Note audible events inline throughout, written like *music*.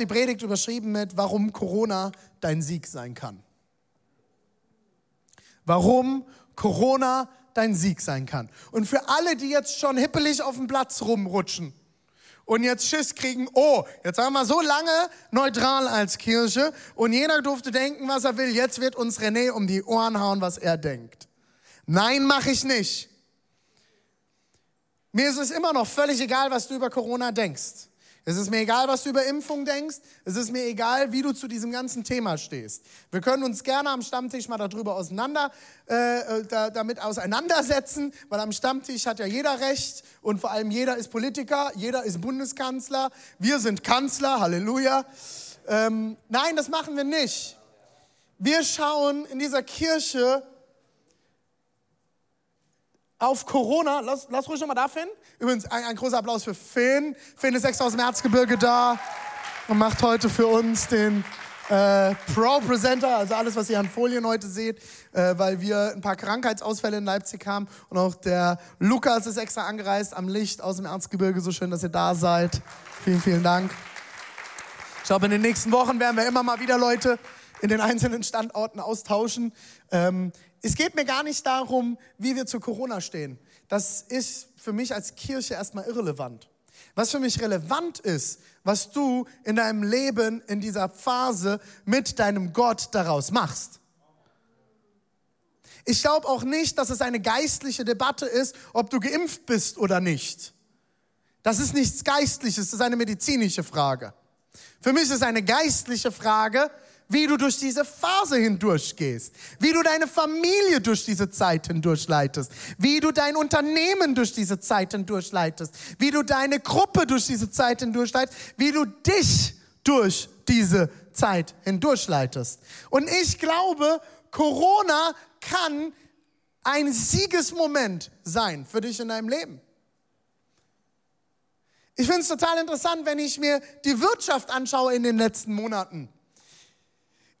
die Predigt überschrieben mit, warum Corona dein Sieg sein kann. Warum Corona dein Sieg sein kann. Und für alle, die jetzt schon hippelig auf dem Platz rumrutschen und jetzt Schiss kriegen, oh, jetzt haben wir so lange neutral als Kirche und jeder durfte denken, was er will. Jetzt wird uns René um die Ohren hauen, was er denkt. Nein, mache ich nicht. Mir ist es immer noch völlig egal, was du über Corona denkst. Es ist mir egal, was du über Impfung denkst. Es ist mir egal, wie du zu diesem ganzen Thema stehst. Wir können uns gerne am Stammtisch mal darüber auseinander, äh, da, damit auseinandersetzen, weil am Stammtisch hat ja jeder Recht und vor allem jeder ist Politiker, jeder ist Bundeskanzler. Wir sind Kanzler, Halleluja. Ähm, nein, das machen wir nicht. Wir schauen in dieser Kirche auf Corona. Lass, lass ruhig nochmal da, Finn. Übrigens, ein, ein, großer Applaus für Finn. Finn ist extra aus dem Erzgebirge da und macht heute für uns den äh, Pro-Presenter, also alles, was ihr an Folien heute seht, äh, weil wir ein paar Krankheitsausfälle in Leipzig haben. Und auch der Lukas ist extra angereist am Licht aus dem Erzgebirge. So schön, dass ihr da seid. Vielen, vielen Dank. Ich glaube, in den nächsten Wochen werden wir immer mal wieder Leute in den einzelnen Standorten austauschen. Ähm, es geht mir gar nicht darum, wie wir zu Corona stehen. Das ist für mich als Kirche erstmal irrelevant. Was für mich relevant ist, was du in deinem Leben in dieser Phase mit deinem Gott daraus machst. Ich glaube auch nicht, dass es eine geistliche Debatte ist, ob du geimpft bist oder nicht. Das ist nichts Geistliches, das ist eine medizinische Frage. Für mich ist es eine geistliche Frage, wie du durch diese Phase hindurchgehst, wie du deine Familie durch diese Zeit hindurchleitest, wie du dein Unternehmen durch diese Zeit hindurchleitest, wie du deine Gruppe durch diese Zeit hindurchleitest, wie du dich durch diese Zeit hindurchleitest. Und ich glaube, Corona kann ein Siegesmoment sein für dich in deinem Leben. Ich finde es total interessant, wenn ich mir die Wirtschaft anschaue in den letzten Monaten.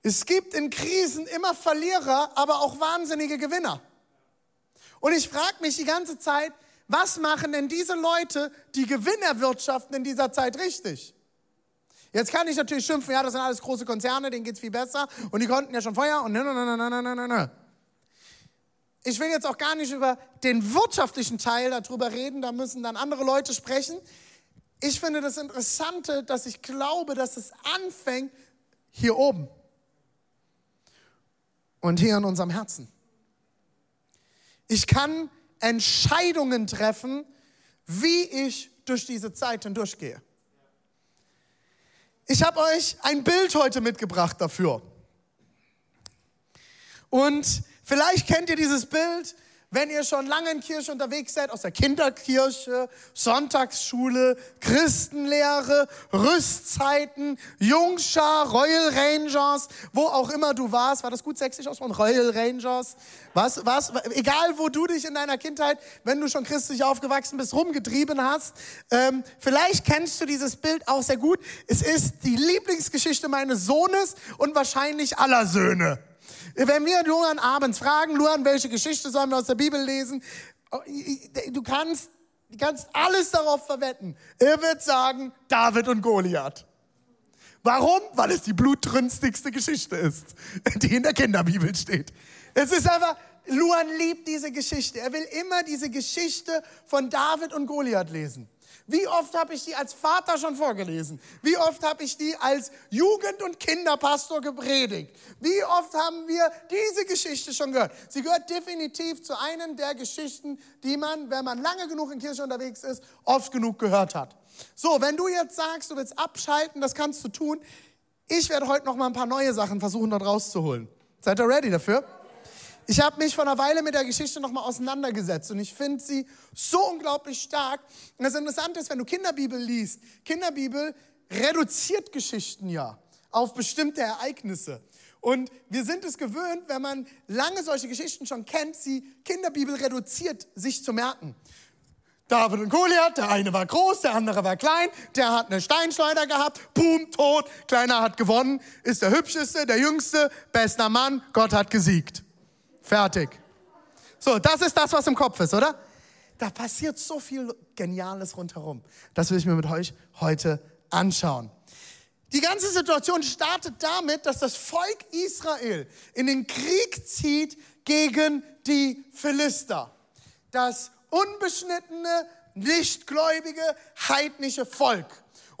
Es gibt in Krisen immer Verlierer, aber auch wahnsinnige Gewinner. Und ich frage mich die ganze Zeit, was machen denn diese Leute, die Gewinn erwirtschaften in dieser Zeit richtig? Jetzt kann ich natürlich schimpfen, ja, das sind alles große Konzerne, denen geht es viel besser und die konnten ja schon vorher und ne, ne, ne, ne, ne, ne, ne. Ich will jetzt auch gar nicht über den wirtschaftlichen Teil darüber reden, da müssen dann andere Leute sprechen. Ich finde das Interessante, dass ich glaube, dass es anfängt hier oben und hier in unserem Herzen. Ich kann Entscheidungen treffen, wie ich durch diese Zeit hindurchgehe. Ich habe euch ein Bild heute mitgebracht dafür. Und vielleicht kennt ihr dieses Bild, wenn ihr schon lange in Kirche unterwegs seid, aus der Kinderkirche, Sonntagsschule, Christenlehre, Rüstzeiten, Jungschar, Royal Rangers, wo auch immer du warst, war das gut sächsisch aus von Royal Rangers? Was, was, egal wo du dich in deiner Kindheit, wenn du schon christlich aufgewachsen bist, rumgetrieben hast, ähm, vielleicht kennst du dieses Bild auch sehr gut. Es ist die Lieblingsgeschichte meines Sohnes und wahrscheinlich aller Söhne. Wenn wir Luan abends fragen, Luan, welche Geschichte sollen wir aus der Bibel lesen? Oh, du kannst, du kannst alles darauf verwetten. Er wird sagen, David und Goliath. Warum? Weil es die blutrünstigste Geschichte ist, die in der Kinderbibel steht. Es ist einfach, Luan liebt diese Geschichte. Er will immer diese Geschichte von David und Goliath lesen. Wie oft habe ich die als Vater schon vorgelesen? Wie oft habe ich die als Jugend- und Kinderpastor gepredigt? Wie oft haben wir diese Geschichte schon gehört? Sie gehört definitiv zu einem der Geschichten, die man, wenn man lange genug in Kirche unterwegs ist, oft genug gehört hat. So, wenn du jetzt sagst, du willst abschalten, das kannst du tun. Ich werde heute noch mal ein paar neue Sachen versuchen, dort rauszuholen. Seid ihr ready dafür? Ich habe mich vor einer Weile mit der Geschichte nochmal auseinandergesetzt und ich finde sie so unglaublich stark. Und das Interessante ist, wenn du Kinderbibel liest, Kinderbibel reduziert Geschichten ja. auf bestimmte Ereignisse. Und wir sind es gewöhnt, wenn man lange solche Geschichten schon kennt, sie Kinderbibel reduziert, sich zu merken. David und Goliath, der eine war groß, der andere war klein, der hat eine Steinschleuder gehabt, boom, tot, kleiner hat gewonnen, ist der hübscheste, der jüngste, bester Mann, Gott hat gesiegt. Fertig. So, das ist das, was im Kopf ist, oder? Da passiert so viel Geniales rundherum. Das will ich mir mit euch heute anschauen. Die ganze Situation startet damit, dass das Volk Israel in den Krieg zieht gegen die Philister. Das unbeschnittene, nichtgläubige, heidnische Volk.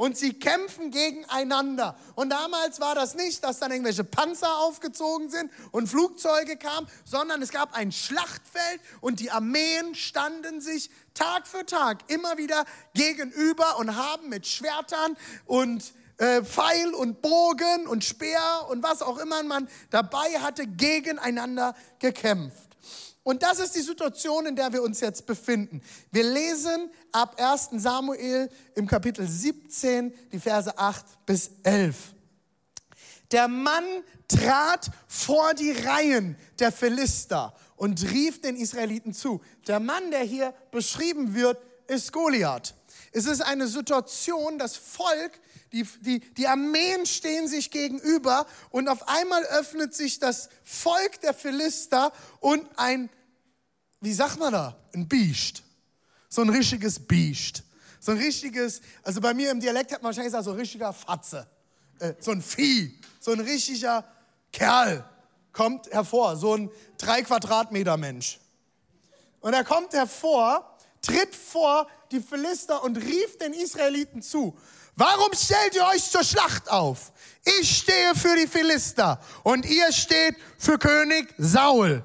Und sie kämpfen gegeneinander. Und damals war das nicht, dass dann irgendwelche Panzer aufgezogen sind und Flugzeuge kamen, sondern es gab ein Schlachtfeld und die Armeen standen sich Tag für Tag immer wieder gegenüber und haben mit Schwertern und äh, Pfeil und Bogen und Speer und was auch immer man dabei hatte, gegeneinander gekämpft. Und das ist die Situation, in der wir uns jetzt befinden. Wir lesen ab 1 Samuel im Kapitel 17 die Verse 8 bis 11. Der Mann trat vor die Reihen der Philister und rief den Israeliten zu. Der Mann, der hier beschrieben wird, ist Goliath. Es ist eine Situation, das Volk, die, die, die Armeen stehen sich gegenüber und auf einmal öffnet sich das Volk der Philister und ein, wie sagt man da, ein Biest. So ein richtiges Biest. So ein richtiges, also bei mir im Dialekt hat man wahrscheinlich gesagt, so ein richtiger Fatze. Äh, so ein Vieh. So ein richtiger Kerl kommt hervor. So ein drei Quadratmeter Mensch. Und er kommt hervor, tritt vor die Philister und rief den Israeliten zu. Warum stellt ihr euch zur Schlacht auf? Ich stehe für die Philister und ihr steht für König Saul.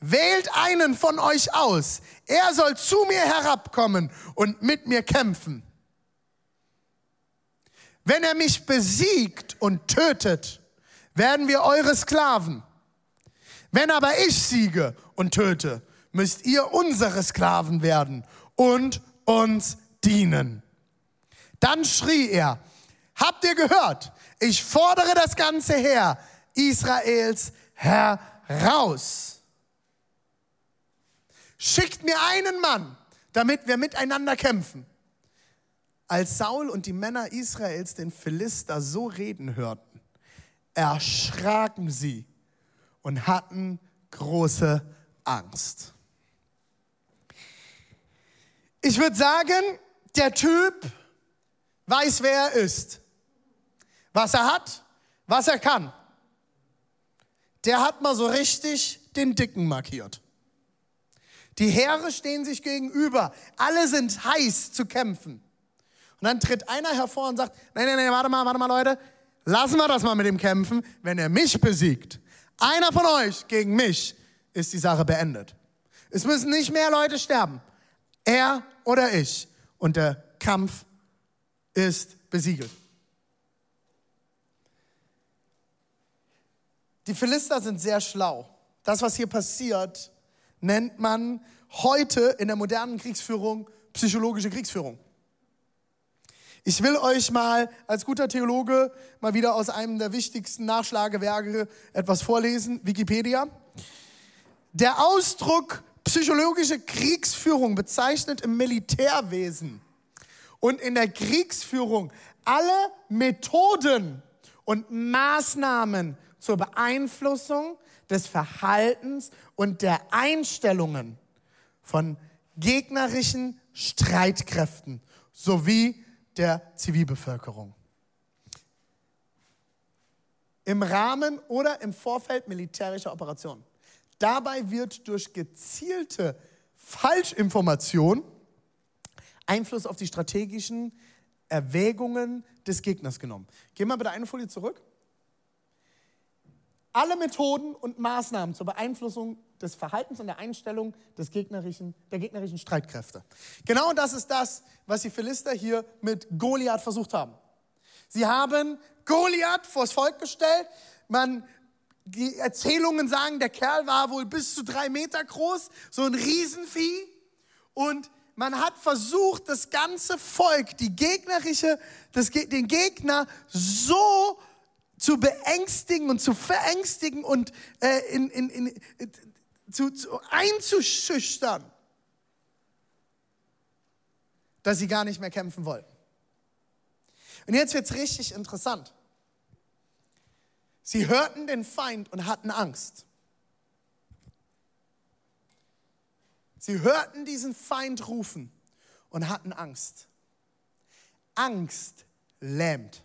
Wählt einen von euch aus. Er soll zu mir herabkommen und mit mir kämpfen. Wenn er mich besiegt und tötet, werden wir eure Sklaven. Wenn aber ich siege und töte, müsst ihr unsere Sklaven werden und uns dienen. Dann schrie er, habt ihr gehört, ich fordere das ganze Heer Israels heraus. Schickt mir einen Mann, damit wir miteinander kämpfen. Als Saul und die Männer Israels den Philister so reden hörten, erschraken sie und hatten große Angst. Ich würde sagen, der Typ weiß, wer er ist, was er hat, was er kann. Der hat mal so richtig den Dicken markiert. Die Heere stehen sich gegenüber. Alle sind heiß zu kämpfen. Und dann tritt einer hervor und sagt, nein, nein, nein, warte mal, warte mal, Leute. Lassen wir das mal mit dem kämpfen. Wenn er mich besiegt, einer von euch gegen mich, ist die Sache beendet. Es müssen nicht mehr Leute sterben. Er oder ich. Und der Kampf ist besiegelt. Die Philister sind sehr schlau. Das, was hier passiert, nennt man heute in der modernen Kriegsführung psychologische Kriegsführung. Ich will euch mal als guter Theologe mal wieder aus einem der wichtigsten Nachschlagewerke etwas vorlesen, Wikipedia. Der Ausdruck psychologische Kriegsführung bezeichnet im Militärwesen und in der Kriegsführung alle Methoden und Maßnahmen zur Beeinflussung des Verhaltens und der Einstellungen von gegnerischen Streitkräften sowie der Zivilbevölkerung. Im Rahmen oder im Vorfeld militärischer Operationen. Dabei wird durch gezielte Falschinformation Einfluss auf die strategischen Erwägungen des Gegners genommen. Gehen wir bitte eine Folie zurück. Alle Methoden und Maßnahmen zur Beeinflussung des Verhaltens und der Einstellung des gegnerischen, der gegnerischen Streitkräfte. Genau das ist das, was die Philister hier mit Goliath versucht haben. Sie haben Goliath vors Volk gestellt. Man, die Erzählungen sagen, der Kerl war wohl bis zu drei Meter groß, so ein Riesenvieh. Und man hat versucht, das ganze Volk, die gegnerische, das, den Gegner so zu beängstigen und zu verängstigen und äh, in, in, in, zu, zu einzuschüchtern, dass sie gar nicht mehr kämpfen wollten. Und jetzt wird es richtig interessant. Sie hörten den Feind und hatten Angst. Sie hörten diesen Feind rufen und hatten Angst. Angst lähmt.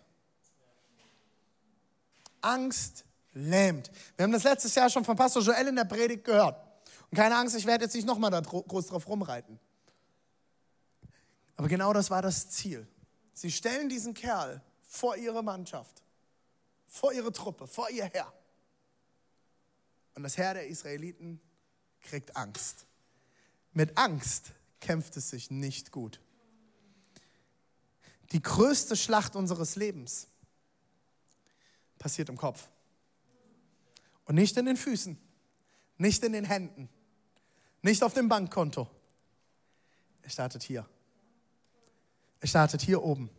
Angst lähmt. Wir haben das letztes Jahr schon von Pastor Joel in der Predigt gehört. Und keine Angst, ich werde jetzt nicht nochmal da groß drauf rumreiten. Aber genau das war das Ziel. Sie stellen diesen Kerl vor ihre Mannschaft, vor ihre Truppe, vor ihr Herr. Und das Herr der Israeliten kriegt Angst. Mit Angst kämpft es sich nicht gut. Die größte Schlacht unseres Lebens passiert im Kopf. Und nicht in den Füßen, nicht in den Händen, nicht auf dem Bankkonto. Es startet hier. Es startet hier oben.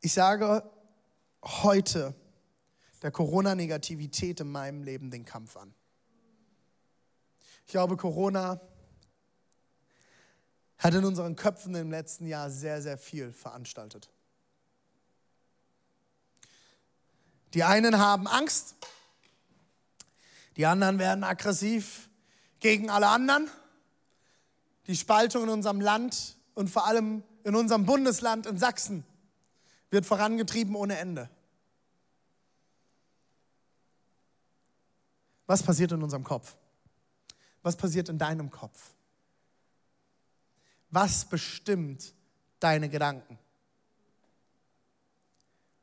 Ich sage heute der Corona-Negativität in meinem Leben den Kampf an. Ich glaube, Corona hat in unseren Köpfen im letzten Jahr sehr, sehr viel veranstaltet. Die einen haben Angst, die anderen werden aggressiv gegen alle anderen. Die Spaltung in unserem Land und vor allem in unserem Bundesland in Sachsen wird vorangetrieben ohne Ende. Was passiert in unserem Kopf? Was passiert in deinem Kopf? Was bestimmt deine Gedanken?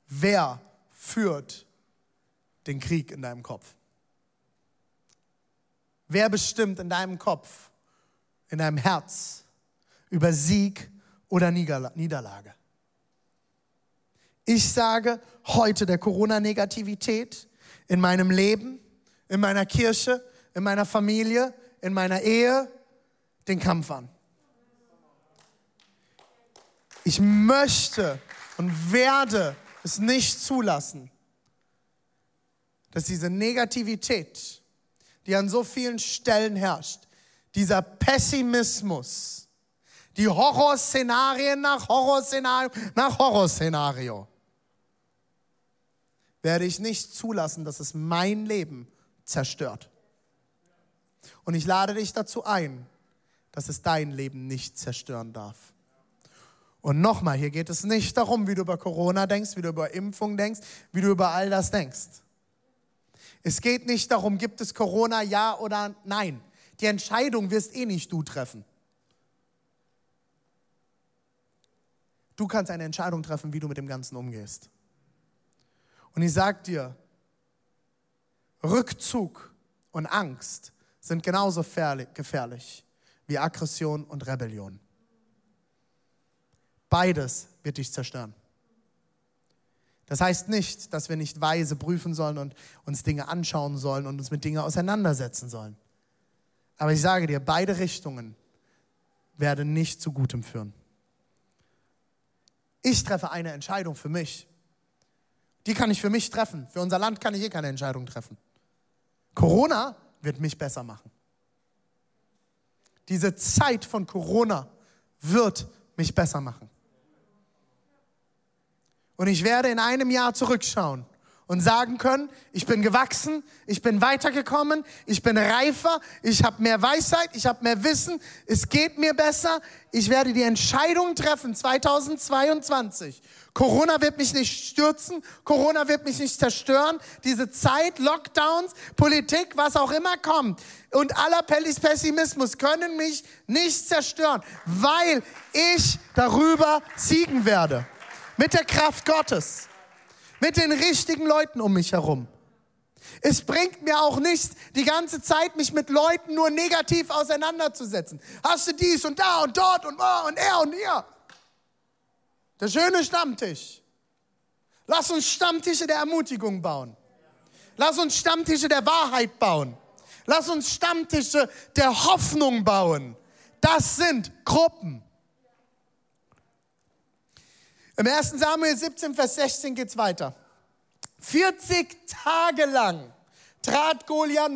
Wer führt den Krieg in deinem Kopf? Wer bestimmt in deinem Kopf, in deinem Herz über Sieg oder Niederlage? Ich sage heute der Corona-Negativität in meinem Leben, in meiner Kirche, in meiner Familie, in meiner Ehe den Kampf an. Ich möchte und werde es nicht zulassen, dass diese Negativität, die an so vielen Stellen herrscht, dieser Pessimismus, die Horrorszenarien nach Horrorszenario nach Horrorszenario, werde ich nicht zulassen, dass es mein Leben zerstört. Und ich lade dich dazu ein, dass es dein Leben nicht zerstören darf. Und nochmal, hier geht es nicht darum, wie du über Corona denkst, wie du über Impfung denkst, wie du über all das denkst. Es geht nicht darum, gibt es Corona, ja oder nein. Die Entscheidung wirst eh nicht du treffen. Du kannst eine Entscheidung treffen, wie du mit dem Ganzen umgehst. Und ich sag dir, Rückzug und Angst sind genauso gefährlich wie Aggression und Rebellion. Beides wird dich zerstören. Das heißt nicht, dass wir nicht weise prüfen sollen und uns Dinge anschauen sollen und uns mit Dingen auseinandersetzen sollen. Aber ich sage dir, beide Richtungen werden nicht zu Gutem führen. Ich treffe eine Entscheidung für mich. Die kann ich für mich treffen. Für unser Land kann ich eh keine Entscheidung treffen. Corona wird mich besser machen. Diese Zeit von Corona wird mich besser machen. Und ich werde in einem Jahr zurückschauen und sagen können, ich bin gewachsen, ich bin weitergekommen, ich bin reifer, ich habe mehr Weisheit, ich habe mehr Wissen, es geht mir besser. Ich werde die Entscheidung treffen 2022. Corona wird mich nicht stürzen, Corona wird mich nicht zerstören. Diese Zeit, Lockdowns, Politik, was auch immer kommt und aller Pessimismus können mich nicht zerstören, weil ich darüber siegen werde. Mit der Kraft Gottes. Mit den richtigen Leuten um mich herum. Es bringt mir auch nichts, die ganze Zeit mich mit Leuten nur negativ auseinanderzusetzen. Hast du dies und da und dort und oh und er und ihr. Der schöne Stammtisch. Lass uns Stammtische der Ermutigung bauen. Lass uns Stammtische der Wahrheit bauen. Lass uns Stammtische der Hoffnung bauen. Das sind Gruppen. Im 1. Samuel 17, Vers 16 geht es weiter. 40 Tage lang trat Goliath,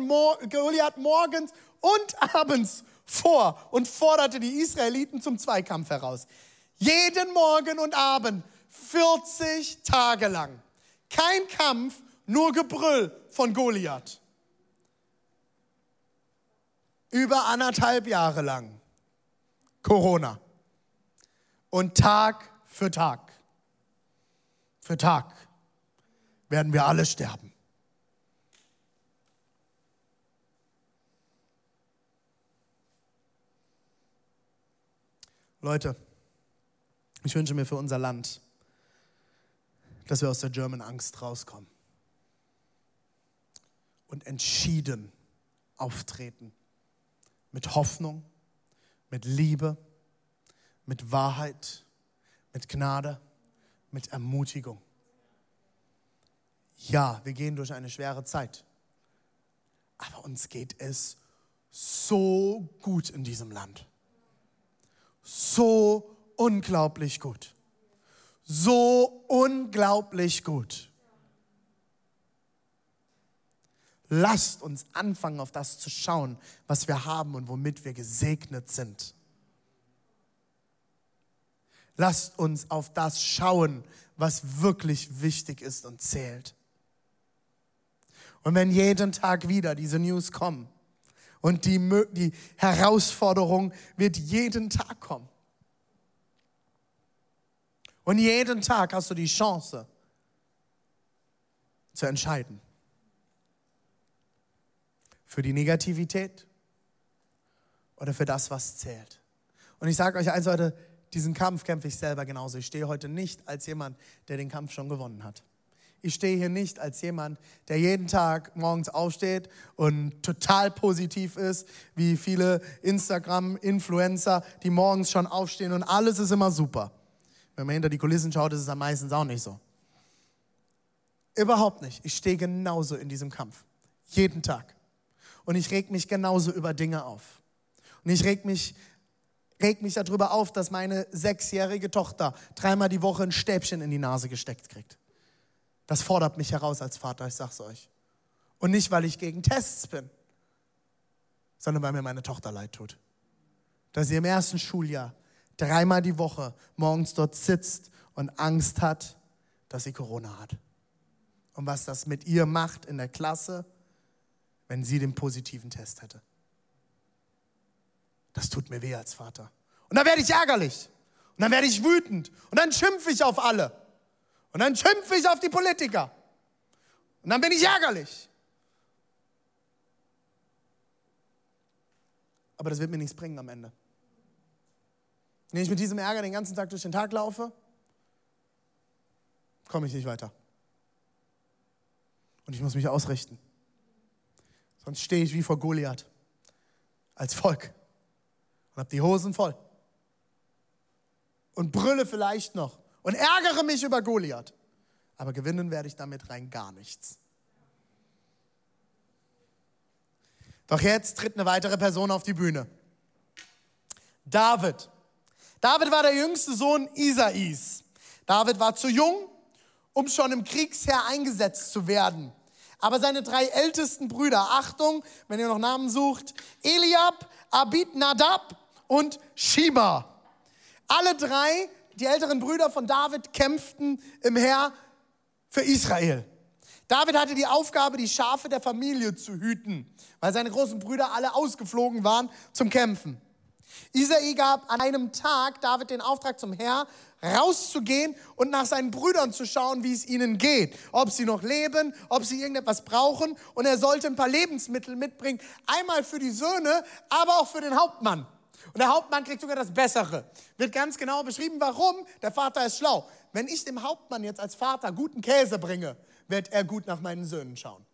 morgens und abends vor und forderte die Israeliten zum Zweikampf heraus. Jeden Morgen und Abend, 40 Tage lang. Kein Kampf, nur Gebrüll von Goliath. Über anderthalb Jahre lang. Corona. Und Tag für Tag, für Tag werden wir alle sterben. Leute, ich wünsche mir für unser Land, dass wir aus der German Angst rauskommen und entschieden auftreten. Mit Hoffnung, mit Liebe, mit Wahrheit, mit Gnade, mit Ermutigung. Ja, wir gehen durch eine schwere Zeit, aber uns geht es so gut in diesem Land so unglaublich gut. So unglaublich gut. Lasst uns anfangen, auf das zu schauen, was wir haben und womit wir gesegnet sind. Lasst uns auf das schauen, was wirklich wichtig ist und zählt. Und wenn jeden Tag wieder diese News kommen, und die, die Herausforderung wird jeden Tag kommen. Und jeden Tag hast du die Chance zu entscheiden. Für die Negativität oder für das, was zählt. Und ich sage euch eins heute, diesen Kampf kämpfe ich selber genauso. Ich stehe heute nicht als jemand, der den Kampf schon gewonnen hat. Ich stehe hier nicht als jemand, der jeden Tag morgens aufsteht und total positiv ist, wie viele Instagram-Influencer, die morgens schon aufstehen und alles ist immer super. Wenn man hinter die Kulissen schaut, ist es am meisten auch nicht so. Überhaupt nicht. Ich stehe genauso in diesem Kampf. Jeden Tag. Und ich reg mich genauso über Dinge auf. Und ich reg mich, reg mich darüber auf, dass meine sechsjährige Tochter dreimal die Woche ein Stäbchen in die Nase gesteckt kriegt. Das fordert mich heraus als Vater, ich sag's euch. Und nicht, weil ich gegen Tests bin, sondern weil mir meine Tochter leid tut. Dass sie im ersten Schuljahr dreimal die Woche morgens dort sitzt und Angst hat, dass sie Corona hat. Und was das mit ihr macht in der Klasse, wenn sie den positiven Test hätte. Das tut mir weh als Vater. Und dann werde ich ärgerlich. Und dann werde ich wütend. Und dann schimpfe ich auf alle. Und dann schimpfe ich auf die Politiker. Und dann bin ich ärgerlich. Aber das wird mir nichts bringen am Ende. Wenn ich mit diesem Ärger den ganzen Tag durch den Tag laufe, komme ich nicht weiter. Und ich muss mich ausrichten. Sonst stehe ich wie vor Goliath als Volk und habe die Hosen voll. Und brülle vielleicht noch und ärgere mich über Goliath. Aber gewinnen werde ich damit rein gar nichts. Doch jetzt tritt eine weitere Person auf die Bühne. David. David war der jüngste Sohn Isais. David war zu jung, um schon im Kriegsheer eingesetzt zu werden. Aber seine drei ältesten Brüder, Achtung, wenn ihr noch Namen sucht, Eliab, Abid Nadab und Shima. Alle drei die älteren Brüder von David kämpften im Heer für Israel. David hatte die Aufgabe, die Schafe der Familie zu hüten, weil seine großen Brüder alle ausgeflogen waren zum Kämpfen. Isai gab an einem Tag David den Auftrag zum Herr, rauszugehen und nach seinen Brüdern zu schauen, wie es ihnen geht. Ob sie noch leben, ob sie irgendetwas brauchen. Und er sollte ein paar Lebensmittel mitbringen. Einmal für die Söhne, aber auch für den Hauptmann. Und der Hauptmann kriegt sogar das Bessere. Wird ganz genau beschrieben, warum. Der Vater ist schlau. Wenn ich dem Hauptmann jetzt als Vater guten Käse bringe, wird er gut nach meinen Söhnen schauen.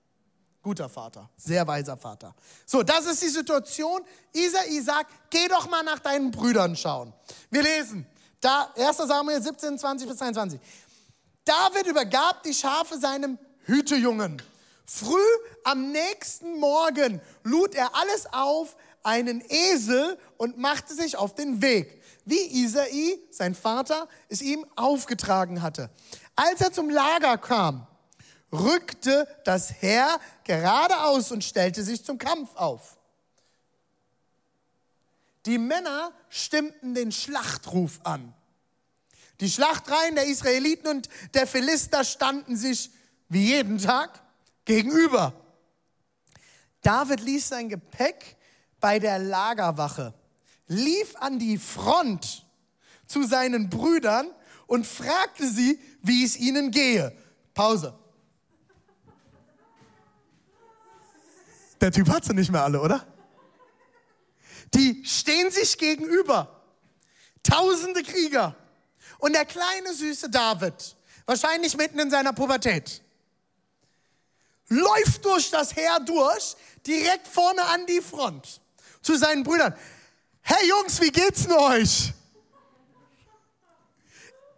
Guter Vater, sehr weiser Vater. So, das ist die Situation. Isai sagt, geh doch mal nach deinen Brüdern schauen. Wir lesen, da 1 Samuel 17, 20 bis 22. David übergab die Schafe seinem Hütejungen. Früh am nächsten Morgen lud er alles auf, einen Esel und machte sich auf den Weg. wie Isai, sein Vater, es ihm aufgetragen hatte. Als er zum Lager kam, rückte das Heer geradeaus und stellte sich zum Kampf auf. Die Männer stimmten den Schlachtruf an. Die Schlachtreihen der Israeliten und der Philister standen sich wie jeden Tag gegenüber. David ließ sein Gepäck bei der Lagerwache, lief an die Front zu seinen Brüdern und fragte sie, wie es ihnen gehe. Pause. Der Typ hat sie nicht mehr alle, oder? Die stehen sich gegenüber. Tausende Krieger. Und der kleine süße David, wahrscheinlich mitten in seiner Pubertät, läuft durch das Heer durch, direkt vorne an die Front, zu seinen Brüdern. Hey Jungs, wie geht's denn euch?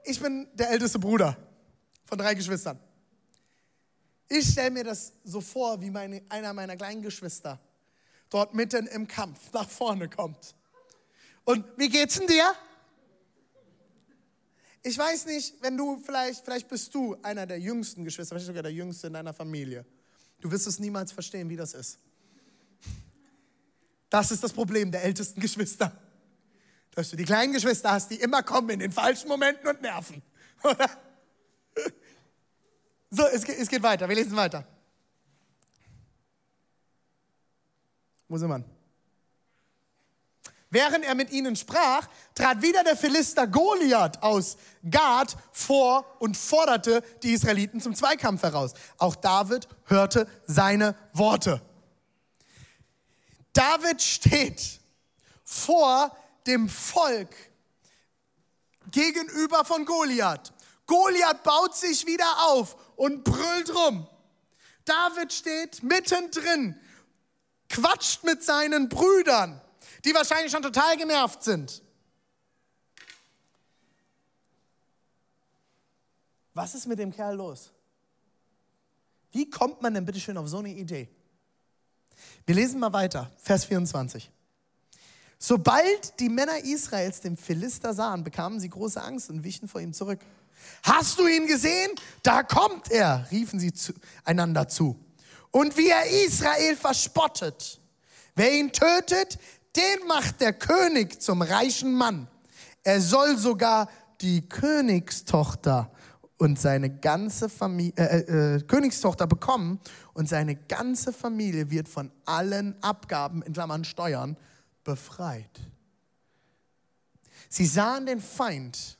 Ich bin der älteste Bruder von drei Geschwistern. Ich stelle mir das so vor, wie meine, einer meiner kleinen Geschwister dort mitten im Kampf nach vorne kommt. Und wie geht's denn dir? Ich weiß nicht, wenn du vielleicht, vielleicht bist du einer der jüngsten Geschwister, vielleicht sogar der jüngste in deiner Familie. Du wirst es niemals verstehen, wie das ist. Das ist das Problem der ältesten Geschwister. Dass du die kleinen Geschwister hast, die immer kommen in den falschen Momenten und nerven. *laughs* So, es geht, es geht weiter. Wir lesen weiter. Wo sind wir? Während er mit ihnen sprach, trat wieder der Philister Goliath aus Gad vor und forderte die Israeliten zum Zweikampf heraus. Auch David hörte seine Worte. David steht vor dem Volk gegenüber von Goliath. Goliath baut sich wieder auf und brüllt rum. David steht mittendrin, quatscht mit seinen Brüdern die wahrscheinlich schon total genervt sind. Was ist mit dem Kerl los? Wie kommt man denn bitte schön auf so eine Idee? Wir lesen mal weiter, Vers 24. Sobald die Männer Israels den Philister sahen, bekamen sie große Angst und wichen vor ihm zurück. Hast du ihn gesehen? Da kommt er, riefen sie zu, einander zu. Und wie er Israel verspottet. Wer ihn tötet, den macht der König zum reichen Mann. Er soll sogar die Königstochter und seine ganze Familie, äh, äh, äh, Königstochter bekommen und seine ganze Familie wird von allen Abgaben, in Klammern Steuern, befreit. Sie sahen den Feind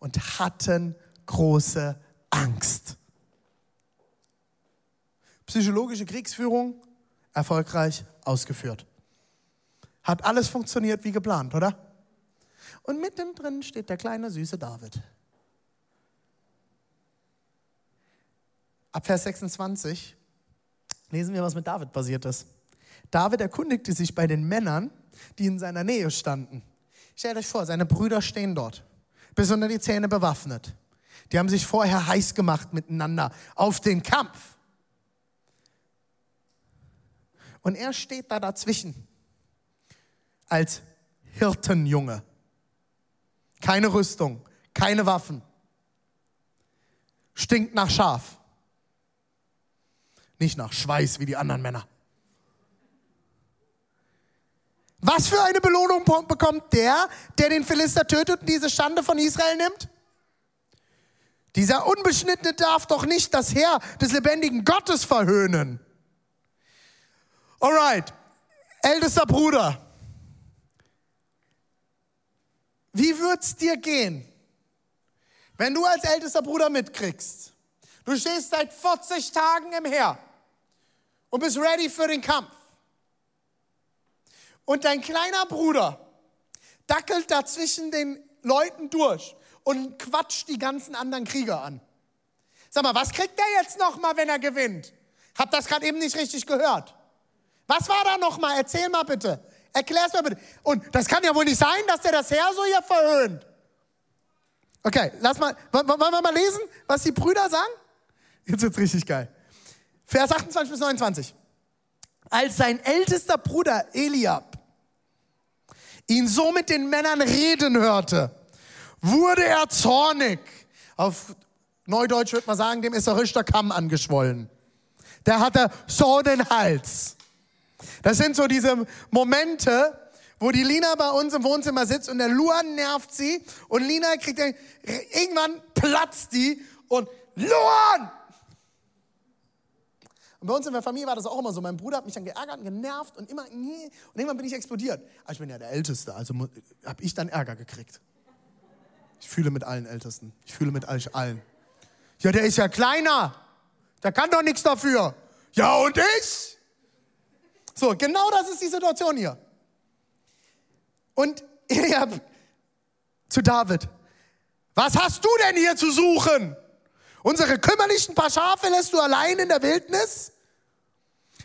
und hatten große Angst. Psychologische Kriegsführung erfolgreich ausgeführt. Hat alles funktioniert wie geplant, oder? Und mittendrin steht der kleine süße David. Ab Vers 26 lesen wir, was mit David passiert ist. David erkundigte sich bei den Männern, die in seiner Nähe standen. Stellt euch vor, seine Brüder stehen dort, bis unter die Zähne bewaffnet. Die haben sich vorher heiß gemacht miteinander auf den Kampf. Und er steht da dazwischen als Hirtenjunge. Keine Rüstung, keine Waffen. Stinkt nach Schaf. Nicht nach Schweiß wie die anderen Männer. Was für eine Belohnung bekommt der, der den Philister tötet und diese Schande von Israel nimmt? Dieser Unbeschnittene darf doch nicht das Heer des lebendigen Gottes verhöhnen. Alright, ältester Bruder, Wie wird's dir gehen, wenn du als ältester Bruder mitkriegst, du stehst seit 40 Tagen im Heer und bist ready für den Kampf. Und dein kleiner Bruder dackelt dazwischen den Leuten durch und quatscht die ganzen anderen Krieger an. Sag mal, was kriegt der jetzt noch mal, wenn er gewinnt? Hab das gerade eben nicht richtig gehört. Was war da noch mal? Erzähl mal bitte. Erklär es mir bitte. Und das kann ja wohl nicht sein, dass der das Herr so hier verhöhnt. Okay, lass mal, wollen wir mal lesen, was die Brüder sagen? Jetzt wird's richtig geil. Vers 28 bis 29. Als sein ältester Bruder Eliab ihn so mit den Männern reden hörte, wurde er zornig. Auf Neudeutsch würde man sagen, dem ist der Richter Kamm angeschwollen. Der hatte so den Hals. Das sind so diese Momente, wo die Lina bei uns im Wohnzimmer sitzt und der Luan nervt sie und Lina kriegt irgendwann platzt die und Luan! Und bei uns in der Familie war das auch immer so. Mein Bruder hat mich dann geärgert und genervt und immer, und irgendwann bin ich explodiert. Aber ich bin ja der Älteste, also habe ich dann Ärger gekriegt. Ich fühle mit allen Ältesten. Ich fühle mit euch allen. Ja, der ist ja kleiner. Der kann doch nichts dafür. Ja, und ich? So, genau das ist die Situation hier. Und *laughs* Eliab zu David, was hast du denn hier zu suchen? Unsere kümmerlichen paar Schafe lässt du allein in der Wildnis?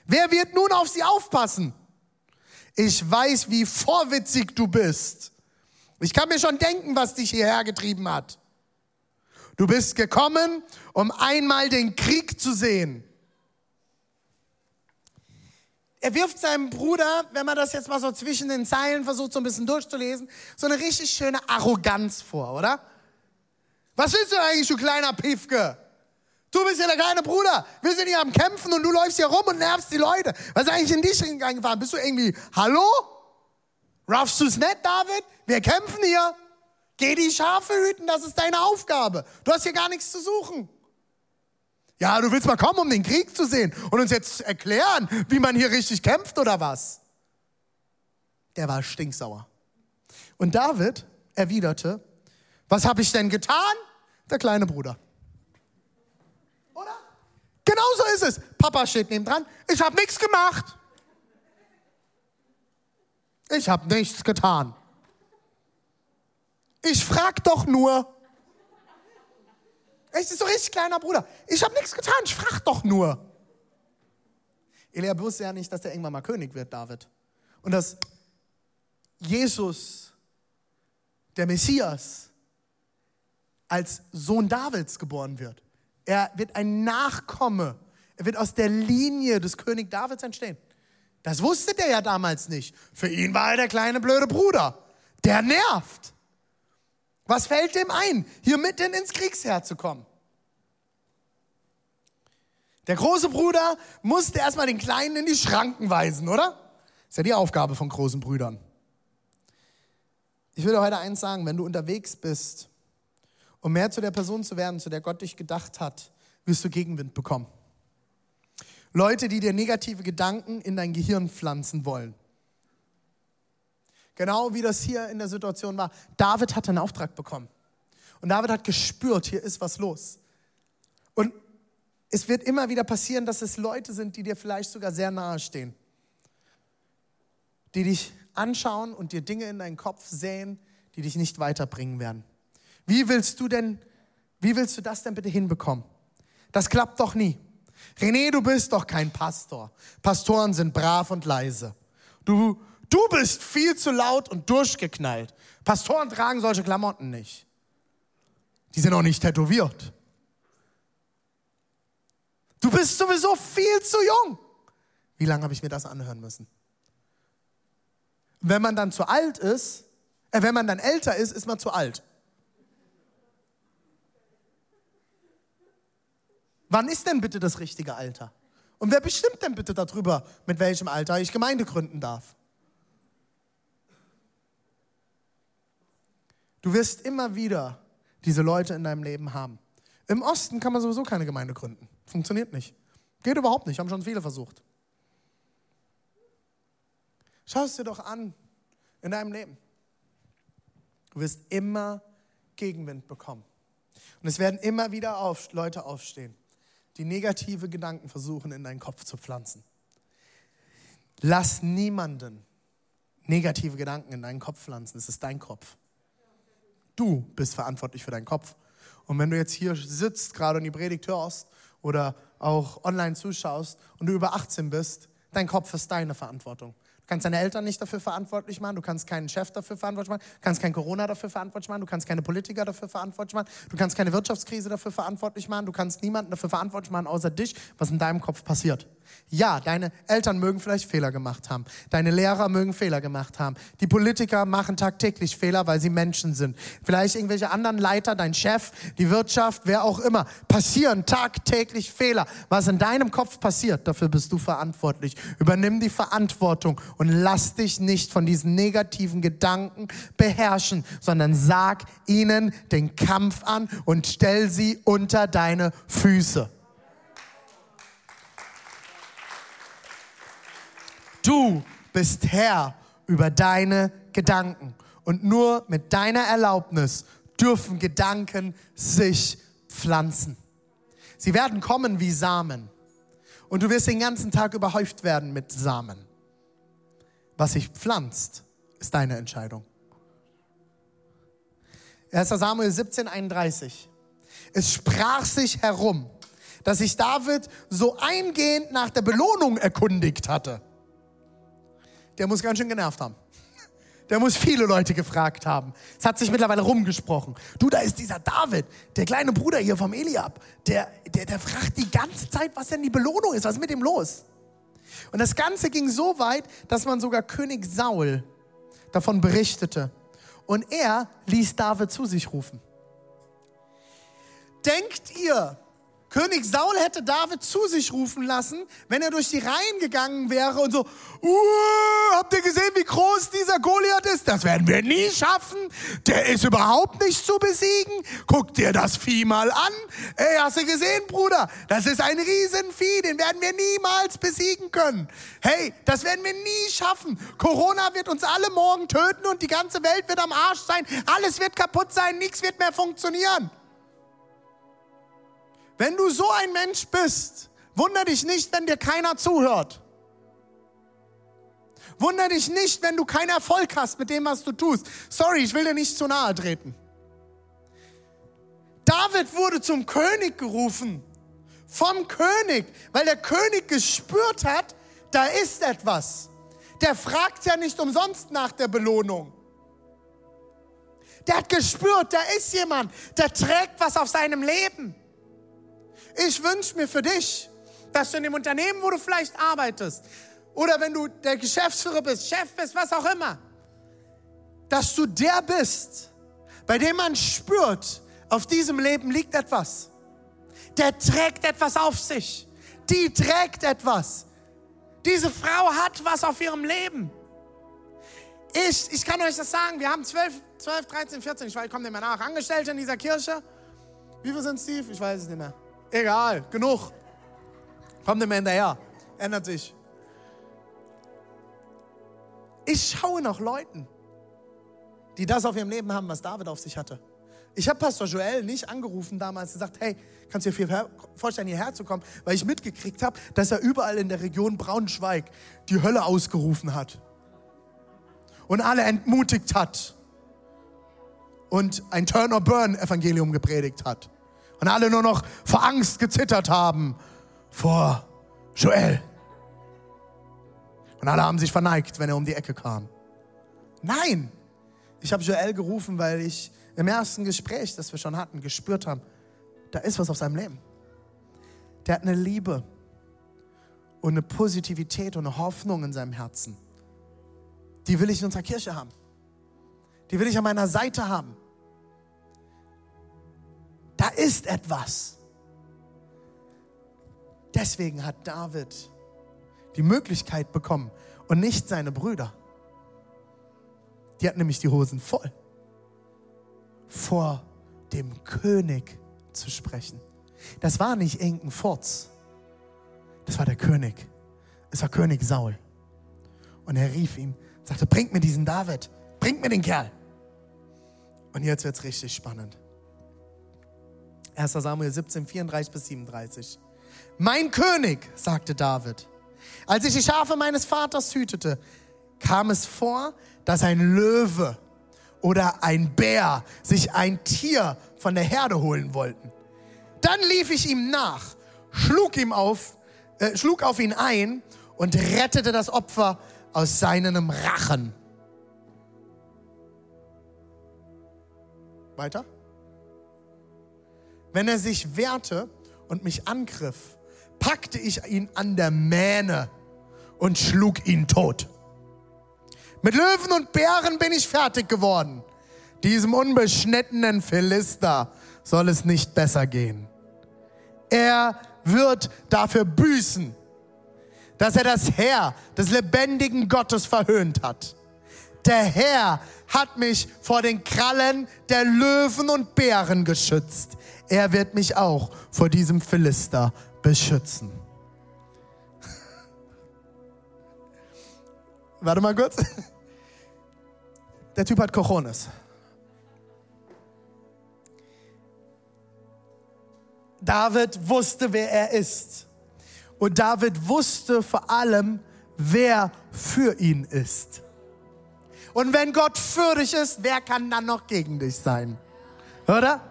Wer wird nun auf sie aufpassen? Ich weiß, wie vorwitzig du bist. Ich kann mir schon denken, was dich hierher getrieben hat. Du bist gekommen, um einmal den Krieg zu sehen. Er wirft seinem Bruder, wenn man das jetzt mal so zwischen den Zeilen versucht, so ein bisschen durchzulesen, so eine richtig schöne Arroganz vor, oder? Was willst du eigentlich, du kleiner Piefke? Du bist ja der kleine Bruder. Wir sind hier am Kämpfen und du läufst hier rum und nervst die Leute. Was ist eigentlich in dich reingefahren? Bist du irgendwie, hallo? Raffst du es nicht, David? Wir kämpfen hier. Geh die Schafe hüten, das ist deine Aufgabe. Du hast hier gar nichts zu suchen. Ja, du willst mal kommen, um den Krieg zu sehen und uns jetzt erklären, wie man hier richtig kämpft oder was? Der war stinksauer. Und David erwiderte, was habe ich denn getan? Der kleine Bruder. Oder? Genau so ist es. Papa steht neben dran. Ich habe nichts gemacht. Ich habe nichts getan. Ich frag doch nur. Echt, ist so richtig kleiner Bruder. Ich habe nichts getan, ich frag doch nur. Elia wusste ja nicht, dass der irgendwann mal König wird, David. Und dass Jesus, der Messias, als Sohn Davids geboren wird. Er wird ein Nachkomme. Er wird aus der Linie des König Davids entstehen. Das wusste der ja damals nicht. Für ihn war er der kleine blöde Bruder. Der nervt. Was fällt dem ein, hier mitten ins Kriegsheer zu kommen? Der große Bruder musste erstmal den Kleinen in die Schranken weisen, oder? Ist ja die Aufgabe von großen Brüdern. Ich dir heute eins sagen, wenn du unterwegs bist, um mehr zu der Person zu werden, zu der Gott dich gedacht hat, wirst du Gegenwind bekommen. Leute, die dir negative Gedanken in dein Gehirn pflanzen wollen. Genau wie das hier in der Situation war. David hat einen Auftrag bekommen. Und David hat gespürt, hier ist was los. Und es wird immer wieder passieren, dass es Leute sind, die dir vielleicht sogar sehr nahe stehen. Die dich anschauen und dir Dinge in deinen Kopf säen, die dich nicht weiterbringen werden. Wie willst du denn, wie willst du das denn bitte hinbekommen? Das klappt doch nie. René, du bist doch kein Pastor. Pastoren sind brav und leise. Du, Du bist viel zu laut und durchgeknallt. Pastoren tragen solche Klamotten nicht. Die sind auch nicht tätowiert. Du bist sowieso viel zu jung. Wie lange habe ich mir das anhören müssen? Wenn man dann zu alt ist, äh, wenn man dann älter ist, ist man zu alt. Wann ist denn bitte das richtige Alter? Und wer bestimmt denn bitte darüber, mit welchem Alter ich Gemeinde gründen darf? Du wirst immer wieder diese Leute in deinem Leben haben. Im Osten kann man sowieso keine Gemeinde gründen. Funktioniert nicht. Geht überhaupt nicht, haben schon viele versucht. Schau es dir doch an in deinem Leben. Du wirst immer Gegenwind bekommen. Und es werden immer wieder auf, Leute aufstehen, die negative Gedanken versuchen in deinen Kopf zu pflanzen. Lass niemanden negative Gedanken in deinen Kopf pflanzen. Es ist dein Kopf. Du bist verantwortlich für deinen Kopf. Und wenn du jetzt hier sitzt gerade und die Predigt hörst oder auch online zuschaust und du über 18 bist, dein Kopf ist deine Verantwortung. Du kannst deine Eltern nicht dafür verantwortlich machen, du kannst keinen Chef dafür verantwortlich machen, du kannst kein Corona dafür verantwortlich machen, du kannst keine Politiker dafür verantwortlich machen, du kannst keine Wirtschaftskrise dafür verantwortlich machen, du kannst niemanden dafür verantwortlich machen außer dich, was in deinem Kopf passiert. Ja, deine Eltern mögen vielleicht Fehler gemacht haben. Deine Lehrer mögen Fehler gemacht haben. Die Politiker machen tagtäglich Fehler, weil sie Menschen sind. Vielleicht irgendwelche anderen Leiter, dein Chef, die Wirtschaft, wer auch immer. Passieren tagtäglich Fehler. Was in deinem Kopf passiert, dafür bist du verantwortlich. Übernimm die Verantwortung und lass dich nicht von diesen negativen Gedanken beherrschen, sondern sag ihnen den Kampf an und stell sie unter deine Füße. Du bist Herr über deine Gedanken. Und nur mit deiner Erlaubnis dürfen Gedanken sich pflanzen. Sie werden kommen wie Samen. Und du wirst den ganzen Tag überhäuft werden mit Samen. Was sich pflanzt, ist deine Entscheidung. 1. Samuel 17, 31. Es sprach sich herum, dass sich David so eingehend nach der Belohnung erkundigt hatte der muss ganz schön genervt haben. Der muss viele Leute gefragt haben. Es hat sich mittlerweile rumgesprochen. Du, da ist dieser David, der kleine Bruder hier vom Eliab. Der, der, der fragt die ganze Zeit, was denn die Belohnung ist. Was ist mit ihm los? Und das Ganze ging so weit, dass man sogar König Saul davon berichtete. Und er ließ David zu sich rufen. Denkt ihr, König Saul hätte David zu sich rufen lassen, wenn er durch die Reihen gegangen wäre und so, uh, habt ihr gesehen, wie groß dieser Goliath ist? Das werden wir nie schaffen. Der ist überhaupt nicht zu besiegen. Guck dir das Vieh mal an. Ey, hast du gesehen, Bruder? Das ist ein Riesenvieh, den werden wir niemals besiegen können. Hey, das werden wir nie schaffen. Corona wird uns alle morgen töten und die ganze Welt wird am Arsch sein. Alles wird kaputt sein, nichts wird mehr funktionieren. Wenn du so ein Mensch bist, wunder dich nicht, wenn dir keiner zuhört. Wunder dich nicht, wenn du keinen Erfolg hast mit dem, was du tust. Sorry, ich will dir nicht zu nahe treten. David wurde zum König gerufen. Vom König, weil der König gespürt hat, da ist etwas. Der fragt ja nicht umsonst nach der Belohnung. Der hat gespürt, da ist jemand, der trägt was auf seinem Leben. Ich wünsche mir für dich, dass du in dem Unternehmen, wo du vielleicht arbeitest, oder wenn du der Geschäftsführer bist, Chef bist, was auch immer, dass du der bist, bei dem man spürt, auf diesem Leben liegt etwas. Der trägt etwas auf sich. Die trägt etwas. Diese Frau hat was auf ihrem Leben. Ich, ich kann euch das sagen, wir haben 12, 12 13, 14, ich komme nicht mehr nach, Angestellte in dieser Kirche. Wie viel sind Steve? Ich weiß es nicht mehr. Egal, genug. Kommt nicht mehr hinterher. Ändert sich. Ich schaue nach Leuten, die das auf ihrem Leben haben, was David auf sich hatte. Ich habe Pastor Joel nicht angerufen damals und gesagt, hey, kannst du dir vorstellen, hierher zu kommen, weil ich mitgekriegt habe, dass er überall in der Region Braunschweig die Hölle ausgerufen hat und alle entmutigt hat und ein Turn-or-Burn-Evangelium gepredigt hat und alle nur noch vor Angst gezittert haben vor Joel. Und alle haben sich verneigt, wenn er um die Ecke kam. Nein, ich habe Joel gerufen, weil ich im ersten Gespräch, das wir schon hatten, gespürt haben, da ist was auf seinem Leben. Der hat eine Liebe und eine Positivität und eine Hoffnung in seinem Herzen. Die will ich in unserer Kirche haben. Die will ich an meiner Seite haben. Da ist etwas. Deswegen hat David die Möglichkeit bekommen und nicht seine Brüder. Die hatten nämlich die Hosen voll, vor dem König zu sprechen. Das war nicht irgendein Furz. Das war der König. Es war König Saul. Und er rief ihm, sagte, bringt mir diesen David, bringt mir den Kerl. Und jetzt wird es richtig spannend. 1 Samuel 17, 34 bis 37. Mein König, sagte David, als ich die Schafe meines Vaters hütete, kam es vor, dass ein Löwe oder ein Bär sich ein Tier von der Herde holen wollten. Dann lief ich ihm nach, schlug ihm auf, äh, schlug auf ihn ein und rettete das Opfer aus seinem Rachen. Weiter? Wenn er sich wehrte und mich angriff, packte ich ihn an der Mähne und schlug ihn tot. Mit Löwen und Bären bin ich fertig geworden. Diesem unbeschnittenen Philister soll es nicht besser gehen. Er wird dafür büßen, dass er das Heer des lebendigen Gottes verhöhnt hat. Der Herr hat mich vor den Krallen der Löwen und Bären geschützt. Er wird mich auch vor diesem Philister beschützen. *laughs* Warte mal kurz. Der Typ hat Cojones. David wusste, wer er ist. Und David wusste vor allem, wer für ihn ist. Und wenn Gott für dich ist, wer kann dann noch gegen dich sein? Oder?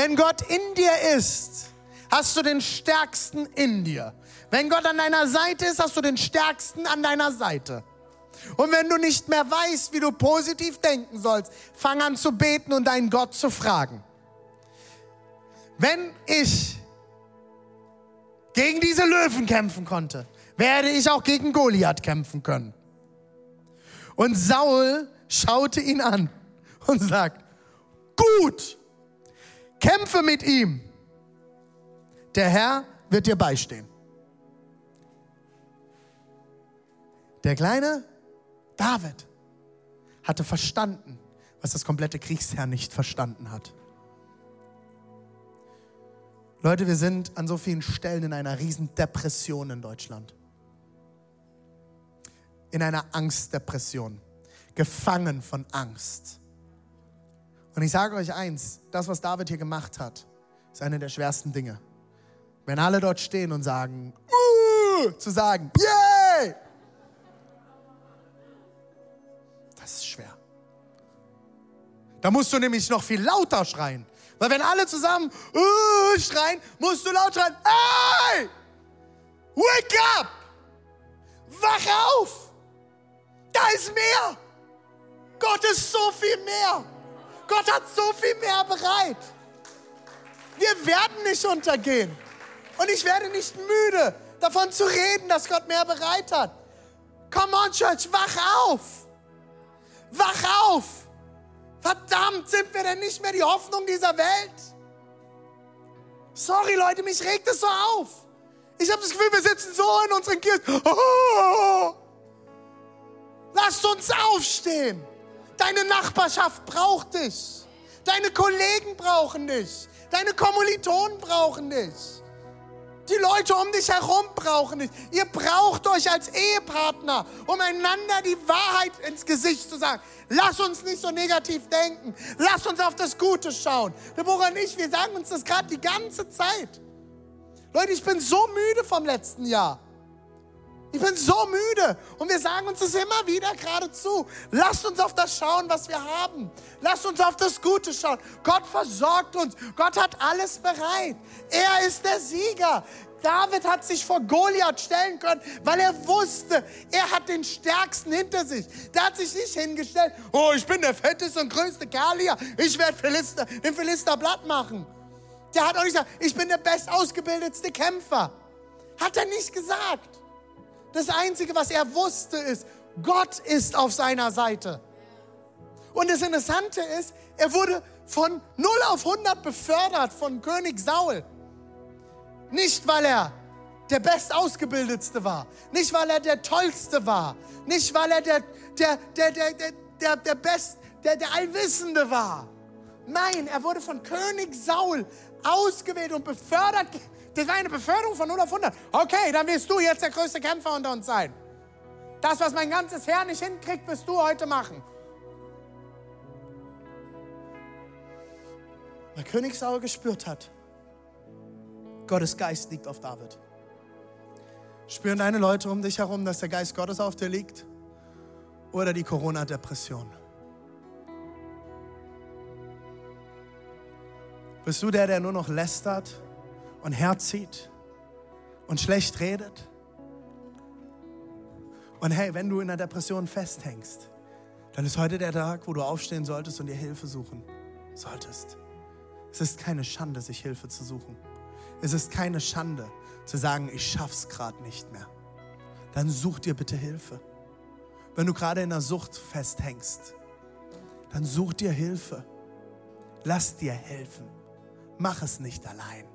Wenn Gott in dir ist, hast du den Stärksten in dir. Wenn Gott an deiner Seite ist, hast du den Stärksten an deiner Seite. Und wenn du nicht mehr weißt, wie du positiv denken sollst, fang an zu beten und deinen Gott zu fragen. Wenn ich gegen diese Löwen kämpfen konnte, werde ich auch gegen Goliath kämpfen können. Und Saul schaute ihn an und sagt, gut, kämpfe mit ihm. Der Herr wird dir beistehen. Der kleine David hatte verstanden, was das komplette Kriegsherr nicht verstanden hat. Leute, wir sind an so vielen Stellen in einer riesen Depression in Deutschland. In einer Angstdepression. Gefangen von Angst. Und ich sage euch eins, das, was David hier gemacht hat, ist eine der schwersten Dinge. Wenn alle dort stehen und sagen, uh, zu sagen, yay! Das ist schwer. Da musst du nämlich noch viel lauter schreien. Weil wenn alle zusammen uh, schreien, musst du laut schreien, hey, wake up, wach auf, da ist mehr. Gott ist so viel mehr. Gott hat so viel mehr bereit. Wir werden nicht untergehen. Und ich werde nicht müde, davon zu reden, dass Gott mehr bereit hat. Come on, Church, wach auf. Wach auf. Verdammt, sind wir denn nicht mehr die Hoffnung dieser Welt? Sorry, Leute, mich regt es so auf. Ich habe das Gefühl, wir sitzen so in unseren Kirchen. Oh, lasst uns aufstehen. Deine Nachbarschaft braucht dich. Deine Kollegen brauchen dich. Deine Kommilitonen brauchen dich. Die Leute um dich herum brauchen dich. Ihr braucht euch als Ehepartner, um einander die Wahrheit ins Gesicht zu sagen. Lass uns nicht so negativ denken. Lass uns auf das Gute schauen. Deborah und ich, wir sagen uns das gerade die ganze Zeit. Leute, ich bin so müde vom letzten Jahr. Ich bin so müde und wir sagen uns das immer wieder geradezu. Lasst uns auf das schauen, was wir haben. Lasst uns auf das Gute schauen. Gott versorgt uns. Gott hat alles bereit. Er ist der Sieger. David hat sich vor Goliath stellen können, weil er wusste, er hat den Stärksten hinter sich. Der hat sich nicht hingestellt, oh, ich bin der fetteste und größte Kerl hier, ich werde Philister, den Philister blatt machen. Der hat auch nicht gesagt, ich bin der bestausgebildetste Kämpfer. Hat er nicht gesagt. Das Einzige, was er wusste, ist, Gott ist auf seiner Seite. Und das Interessante ist, er wurde von 0 auf 100 befördert von König Saul. Nicht, weil er der Bestausgebildetste war, nicht, weil er der Tollste war, nicht, weil er der, der, der, der, der, der, der Best, der, der Allwissende war. Nein, er wurde von König Saul ausgewählt und befördert das war eine Beförderung von 0 auf 100. Okay, dann wirst du jetzt der größte Kämpfer unter uns sein. Das, was mein ganzes Herr nicht hinkriegt, wirst du heute machen. Weil König Saul gespürt hat, Gottes Geist liegt auf David. Spüren deine Leute um dich herum, dass der Geist Gottes auf dir liegt? Oder die Corona-Depression? Bist du der, der nur noch lästert? Und herzieht und schlecht redet. Und hey, wenn du in einer Depression festhängst, dann ist heute der Tag, wo du aufstehen solltest und dir Hilfe suchen solltest. Es ist keine Schande, sich Hilfe zu suchen. Es ist keine Schande, zu sagen, ich schaff's gerade nicht mehr, dann such dir bitte Hilfe. Wenn du gerade in der Sucht festhängst, dann such dir Hilfe. Lass dir helfen. Mach es nicht allein.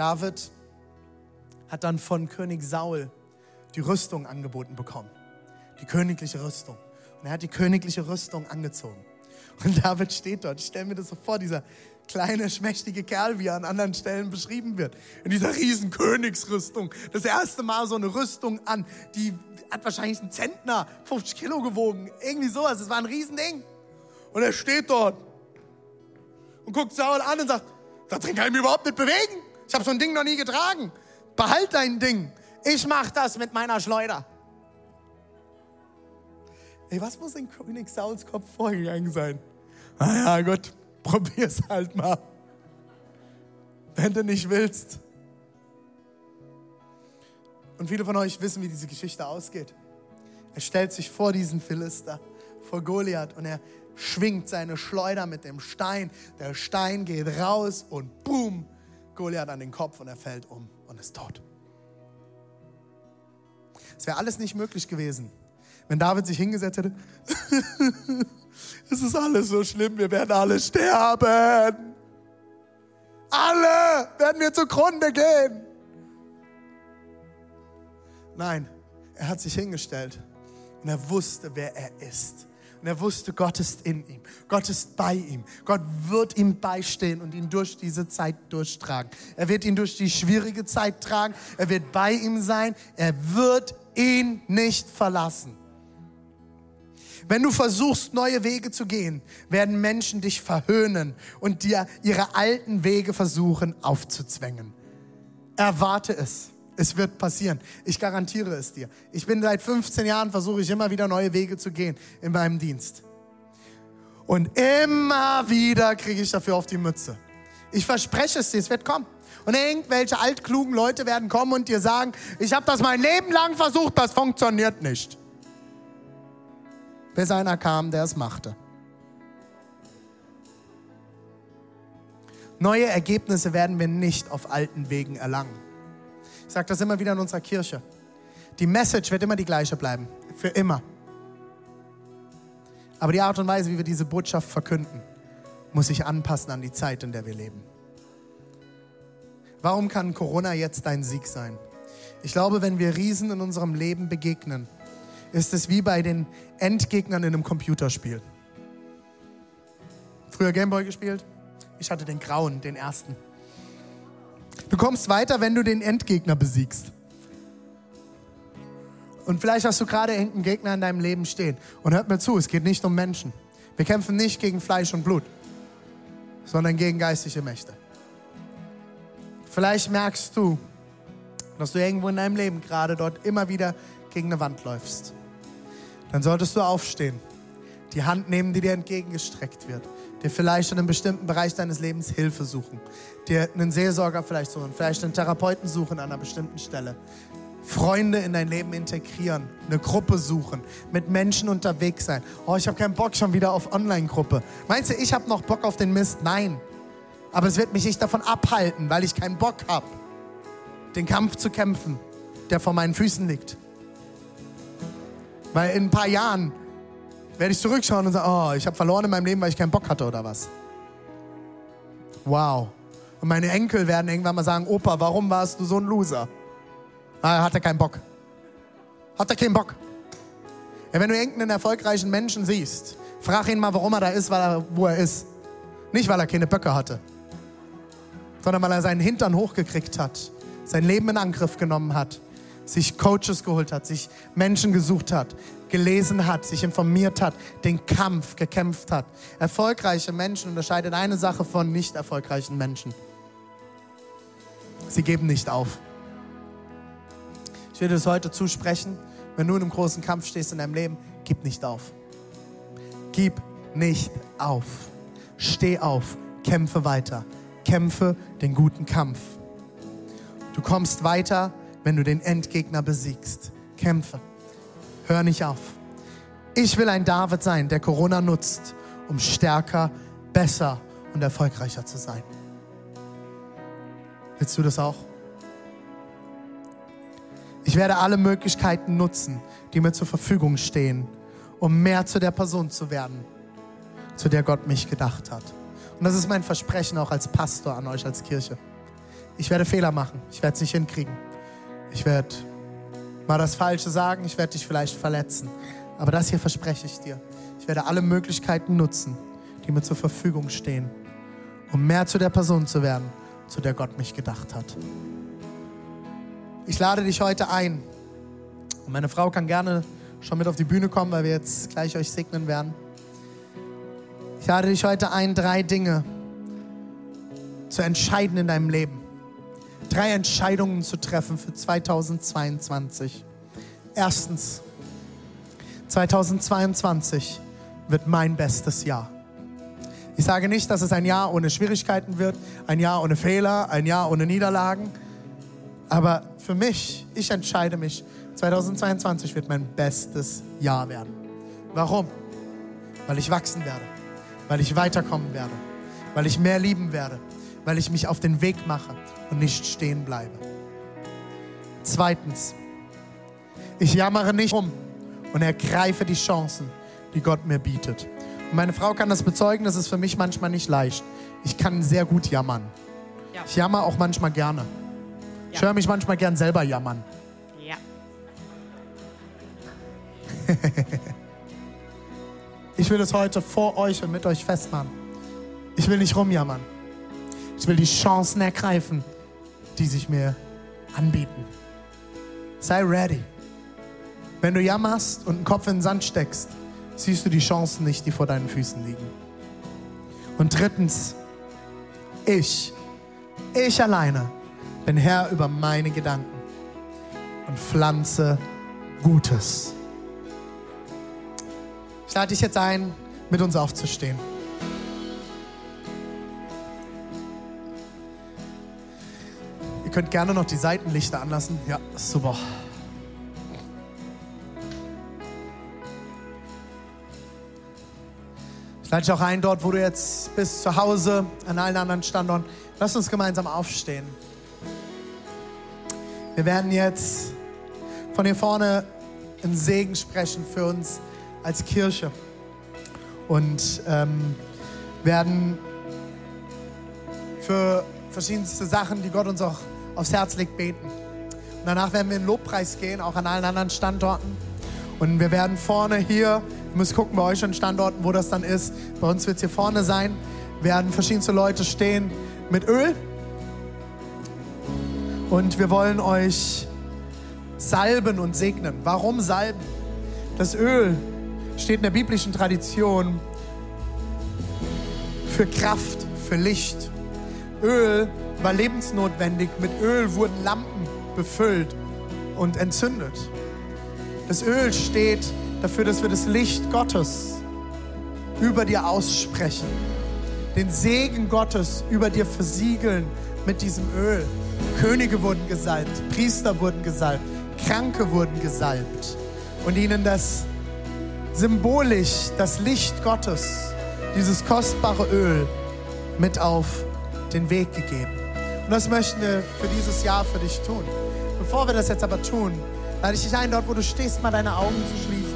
David hat dann von König Saul die Rüstung angeboten bekommen. Die königliche Rüstung. Und er hat die königliche Rüstung angezogen. Und David steht dort. Ich stelle mir das so vor, dieser kleine, schmächtige Kerl, wie er an anderen Stellen beschrieben wird. In dieser riesen Königsrüstung. Das erste Mal so eine Rüstung an. Die hat wahrscheinlich einen Zentner, 50 Kilo gewogen. Irgendwie sowas. Es war ein Riesending. Und er steht dort und guckt Saul an und sagt, da drin kann ich mich überhaupt nicht bewegen. Ich habe so ein Ding noch nie getragen. Behalt dein Ding. Ich mach das mit meiner Schleuder. Ey, was muss in König Sauls Kopf vorgegangen sein? Naja, Gott, probier's halt mal. Wenn du nicht willst. Und viele von euch wissen, wie diese Geschichte ausgeht. Er stellt sich vor diesen Philister, vor Goliath und er schwingt seine Schleuder mit dem Stein. Der Stein geht raus und boom, Goliath an den Kopf und er fällt um und ist tot. Es wäre alles nicht möglich gewesen, wenn David sich hingesetzt hätte. *laughs* es ist alles so schlimm, wir werden alle sterben. Alle werden wir zugrunde gehen. Nein, er hat sich hingestellt und er wusste, wer er ist. Und er wusste, Gott ist in ihm. Gott ist bei ihm. Gott wird ihm beistehen und ihn durch diese Zeit durchtragen. Er wird ihn durch die schwierige Zeit tragen. Er wird bei ihm sein. Er wird ihn nicht verlassen. Wenn du versuchst, neue Wege zu gehen, werden Menschen dich verhöhnen und dir ihre alten Wege versuchen aufzuzwängen. Erwarte es. Es wird passieren. Ich garantiere es dir. Ich bin seit 15 Jahren, versuche ich immer wieder neue Wege zu gehen in meinem Dienst. Und immer wieder kriege ich dafür auf die Mütze. Ich verspreche es dir, es wird kommen. Und irgendwelche altklugen Leute werden kommen und dir sagen, ich habe das mein Leben lang versucht, das funktioniert nicht. Bis einer kam, der es machte. Neue Ergebnisse werden wir nicht auf alten Wegen erlangen. Ich sage das immer wieder in unserer Kirche. Die Message wird immer die gleiche bleiben. Für immer. Aber die Art und Weise, wie wir diese Botschaft verkünden, muss sich anpassen an die Zeit, in der wir leben. Warum kann Corona jetzt dein Sieg sein? Ich glaube, wenn wir Riesen in unserem Leben begegnen, ist es wie bei den Endgegnern in einem Computerspiel. Früher Gameboy gespielt? Ich hatte den grauen, den ersten. Du kommst weiter, wenn du den Endgegner besiegst. Und vielleicht hast du gerade irgendeinen Gegner in deinem Leben stehen. Und hört mir zu, es geht nicht um Menschen. Wir kämpfen nicht gegen Fleisch und Blut, sondern gegen geistliche Mächte. Vielleicht merkst du, dass du irgendwo in deinem Leben gerade dort immer wieder gegen eine Wand läufst. Dann solltest du aufstehen, die Hand nehmen, die dir entgegengestreckt wird dir vielleicht in einem bestimmten Bereich deines Lebens Hilfe suchen, dir einen Seelsorger vielleicht suchen, vielleicht einen Therapeuten suchen an einer bestimmten Stelle, Freunde in dein Leben integrieren, eine Gruppe suchen, mit Menschen unterwegs sein. Oh, ich habe keinen Bock schon wieder auf Online-Gruppe. Meinst du, ich habe noch Bock auf den Mist? Nein. Aber es wird mich nicht davon abhalten, weil ich keinen Bock habe, den Kampf zu kämpfen, der vor meinen Füßen liegt. Weil in ein paar Jahren werde ich zurückschauen und sagen, oh, ich habe verloren in meinem Leben, weil ich keinen Bock hatte oder was. Wow. Und meine Enkel werden irgendwann mal sagen, Opa, warum warst du so ein Loser? Ah, hat er keinen Bock. Hat er keinen Bock. Ja, wenn du irgendeinen erfolgreichen Menschen siehst, frag ihn mal, warum er da ist, weil er, wo er ist. Nicht, weil er keine Böcke hatte, sondern weil er seinen Hintern hochgekriegt hat, sein Leben in Angriff genommen hat, sich Coaches geholt hat, sich Menschen gesucht hat, gelesen hat, sich informiert hat, den Kampf gekämpft hat. Erfolgreiche Menschen unterscheiden eine Sache von nicht erfolgreichen Menschen. Sie geben nicht auf. Ich dir das heute zusprechen. Wenn du in einem großen Kampf stehst in deinem Leben, gib nicht auf. Gib nicht auf. Steh auf. Kämpfe weiter. Kämpfe den guten Kampf. Du kommst weiter, wenn du den Endgegner besiegst. Kämpfe. Hör nicht auf. Ich will ein David sein, der Corona nutzt, um stärker, besser und erfolgreicher zu sein. Willst du das auch? Ich werde alle Möglichkeiten nutzen, die mir zur Verfügung stehen, um mehr zu der Person zu werden, zu der Gott mich gedacht hat. Und das ist mein Versprechen auch als Pastor an euch als Kirche. Ich werde Fehler machen. Ich werde es nicht hinkriegen. Ich werde mal das Falsche sagen. Ich werde dich vielleicht verletzen. Aber das hier verspreche ich dir. Ich werde alle Möglichkeiten nutzen, die mir zur Verfügung stehen, um mehr zu der Person zu werden, zu der Gott mich gedacht hat. Ich lade dich heute ein. Und meine Frau kann gerne schon mit auf die Bühne kommen, weil wir jetzt gleich euch segnen werden. Ich lade dich heute ein, drei Dinge zu entscheiden in deinem Leben. Drei Entscheidungen zu treffen für 2022. Erstens, 2022 wird mein bestes Jahr. Ich sage nicht, dass es ein Jahr ohne Schwierigkeiten wird, ein Jahr ohne Fehler, ein Jahr ohne Niederlagen. Aber für mich, ich entscheide mich, 2022 wird mein bestes Jahr werden. Warum? Weil ich wachsen werde, weil ich weiterkommen werde, weil ich mehr lieben werde, weil ich mich auf den Weg mache und nicht stehen bleibe. Zweitens, ich jammere nicht um und ergreife die Chancen, die Gott mir bietet. Und meine Frau kann das bezeugen, das ist für mich manchmal nicht leicht. Ich kann sehr gut jammern. Ja. Ich jammer auch manchmal gerne. Ich Ja. höre mich manchmal gern selber jammern. Ja. *laughs* Ich will es heute vor euch und mit euch festmachen. Ich will nicht rumjammern. Ich will die Chancen ergreifen, die sich mir anbieten. Sei ready. Wenn du jammerst und den Kopf in den Sand steckst, siehst du die Chancen nicht, die vor deinen Füßen liegen. Und drittens, ich, ich alleine bin Herr über meine Gedanken und pflanze Gutes. Ich lade dich jetzt ein, mit uns aufzustehen. Ihr könnt gerne noch die Seitenlichter anlassen. Ja, super. Ich lade dich auch ein, dort, wo du jetzt bist, zu Hause, an allen anderen Standorten. Lass uns gemeinsam aufstehen. Wir werden jetzt von hier vorne einen Segen sprechen für uns als Kirche und ähm, werden für verschiedenste Sachen, die Gott uns auch aufs Herz legt, beten. Und danach werden wir in den Lobpreis gehen, auch an allen anderen Standorten. Und wir werden vorne hier, ihr müsst gucken bei euch an Standorten, wo das dann ist. Bei uns wird es hier vorne sein, werden verschiedenste Leute stehen mit Öl. Und wir wollen euch salben und segnen. Warum salben? Das Öl steht in der biblischen Tradition für Kraft, für Licht. Öl war lebensnotwendig. Mit Öl wurden Lampen befüllt und entzündet. Das Öl steht dafür, dass wir das Licht Gottes über dir aussprechen. Den Segen Gottes über dir versiegeln mit diesem Öl. Könige wurden gesalbt, Priester wurden gesalbt, Kranke wurden gesalbt und ihnen das symbolisch das Licht Gottes, dieses kostbare Öl mit auf den Weg gegeben. Und das möchten wir für dieses Jahr für dich tun. Bevor wir das jetzt aber tun, lade ich dich ein, dort wo du stehst, mal deine Augen zu schließen.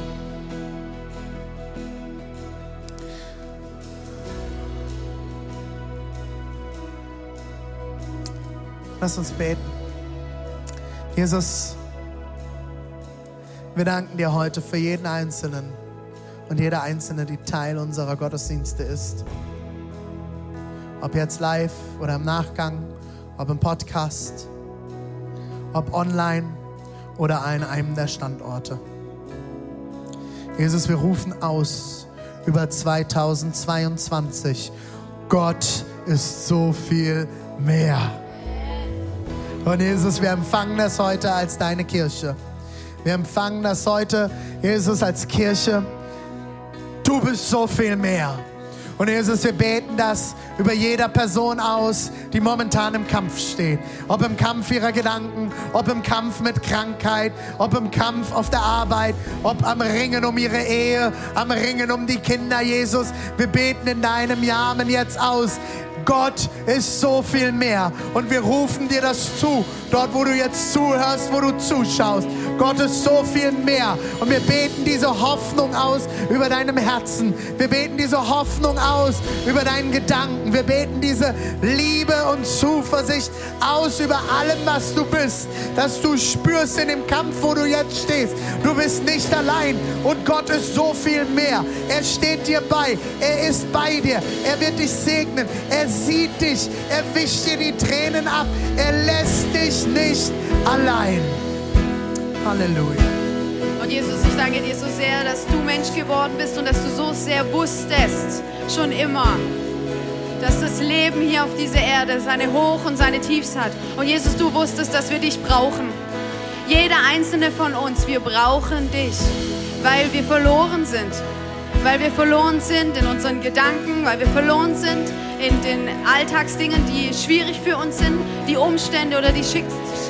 Lass uns beten. Jesus, wir danken dir heute für jeden Einzelnen und jede Einzelne, die Teil unserer Gottesdienste ist. Ob jetzt live oder im Nachgang, ob im Podcast, ob online oder an einem der Standorte. Jesus, wir rufen aus über 2022. Gott ist so viel mehr. Und Jesus, wir empfangen das heute als deine Kirche. Wir empfangen das heute, Jesus, als Kirche. Du bist so viel mehr. Und Jesus, wir beten das über jeder Person aus, die momentan im Kampf steht. Ob im Kampf ihrer Gedanken, ob im Kampf mit Krankheit, ob im Kampf auf der Arbeit, ob am Ringen um ihre Ehe, am Ringen um die Kinder, Jesus. Wir beten in deinem Namen jetzt aus. Gott ist so viel mehr. Und wir rufen dir das zu, dort wo du jetzt zuhörst, wo du zuschaust. Gott ist so viel mehr. Und wir beten diese Hoffnung aus über deinem Herzen. Wir beten diese Hoffnung aus über deinen Gedanken. Wir beten diese Liebe und Zuversicht aus über allem, was du bist. Dass du spürst in dem Kampf, wo du jetzt stehst. Du bist nicht allein. Und Gott ist so viel mehr. Er steht dir bei. Er ist bei dir. Er wird dich segnen. Er sieht dich. Er wischt dir die Tränen ab. Er lässt dich nicht allein. Halleluja. Und Jesus, ich danke dir so sehr, dass du Mensch geworden bist und dass du so sehr wusstest, schon immer, dass das Leben hier auf dieser Erde seine Hoch- und seine Tiefs hat. Und Jesus, du wusstest, dass wir dich brauchen. Jeder einzelne von uns, wir brauchen dich, weil wir verloren sind. Weil wir verloren sind in unseren Gedanken, weil wir verloren sind in den Alltagsdingen, die schwierig für uns sind, die Umstände oder die.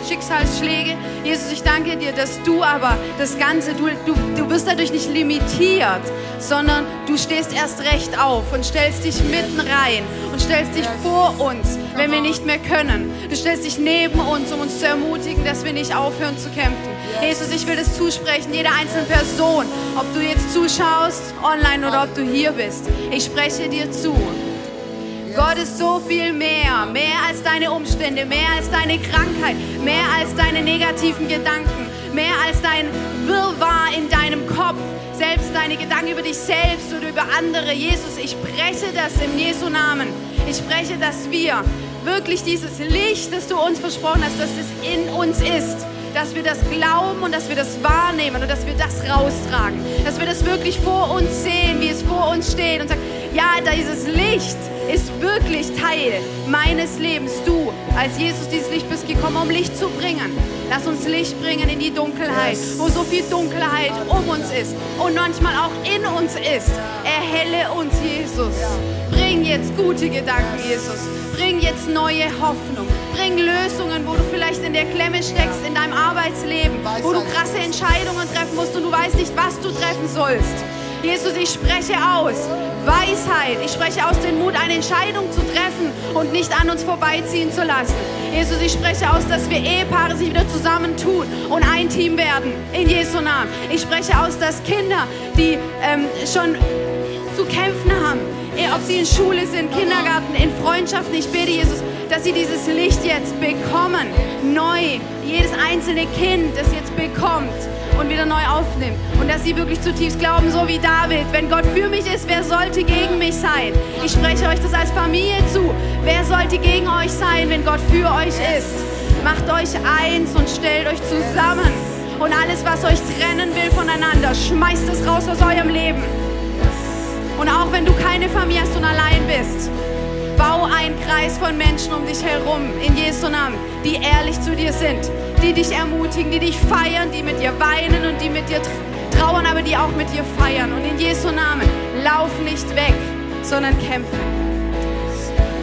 Schicksalsschläge. Jesus, ich danke dir, dass du aber das Ganze, du, du, du wirst dadurch nicht limitiert, sondern du stehst erst recht auf und stellst dich mitten rein und stellst dich vor uns, wenn wir nicht mehr können. Du stellst dich neben uns, um uns zu ermutigen, dass wir nicht aufhören zu kämpfen. Jesus, ich will das zusprechen, jeder einzelnen Person, ob du jetzt zuschaust, online oder ob du hier bist. Ich spreche dir zu. Gott ist so viel mehr, mehr als deine Umstände, mehr als deine Krankheit, mehr als deine negativen Gedanken, mehr als dein Wirrwarr in deinem Kopf, selbst deine Gedanken über dich selbst oder über andere. Jesus, ich spreche das im Jesu Namen. Ich spreche, dass wir wirklich dieses Licht, das du uns versprochen hast, dass es in uns ist, dass wir das glauben und dass wir das wahrnehmen und dass wir das raustragen, dass wir das wirklich vor uns sehen, wie es vor uns steht und sagen, ja, dieses Licht ist wirklich Teil meines Lebens. Du, als Jesus dieses Licht bist gekommen, um Licht zu bringen. Lass uns Licht bringen in die Dunkelheit, wo so viel Dunkelheit um uns ist und manchmal auch in uns ist. Erhelle uns, Jesus. Bring jetzt gute Gedanken, Jesus. Bring jetzt neue Hoffnung. Bring Lösungen, wo du vielleicht in der Klemme steckst in deinem Arbeitsleben, wo du krasse Entscheidungen treffen musst und du weißt nicht, was du treffen sollst. Jesus, ich spreche aus Weisheit. Ich spreche aus dem Mut, eine Entscheidung zu treffen und nicht an uns vorbeiziehen zu lassen. Jesus, ich spreche aus, dass wir Ehepaare sich wieder zusammentun und ein Team werden. In Jesu Namen. Ich spreche aus, dass Kinder, die ähm, schon zu kämpfen haben, eh, ob sie in Schule sind, Kindergarten, in Freundschaften, ich bete, Jesus, dass sie dieses Licht jetzt bekommen. Neu. Jedes einzelne Kind, das jetzt bekommt und wieder neu aufnimmt. Und dass sie wirklich zutiefst glauben, so wie David, wenn Gott für mich ist, wer sollte gegen mich sein? Ich spreche euch das als Familie zu. Wer sollte gegen euch sein, wenn Gott für euch ist? Macht euch eins und stellt euch zusammen. Und alles, was euch trennen will voneinander, schmeißt es raus aus eurem Leben. Und auch wenn du keine Familie hast und allein bist, bau einen Kreis von Menschen um dich herum, in Jesu Namen, die ehrlich zu dir sind, die dich ermutigen, die dich feiern, die mit dir weinen und die mit dir trauern, aber die auch mit dir feiern. Und in Jesu Namen, lauf nicht weg, sondern kämpfe.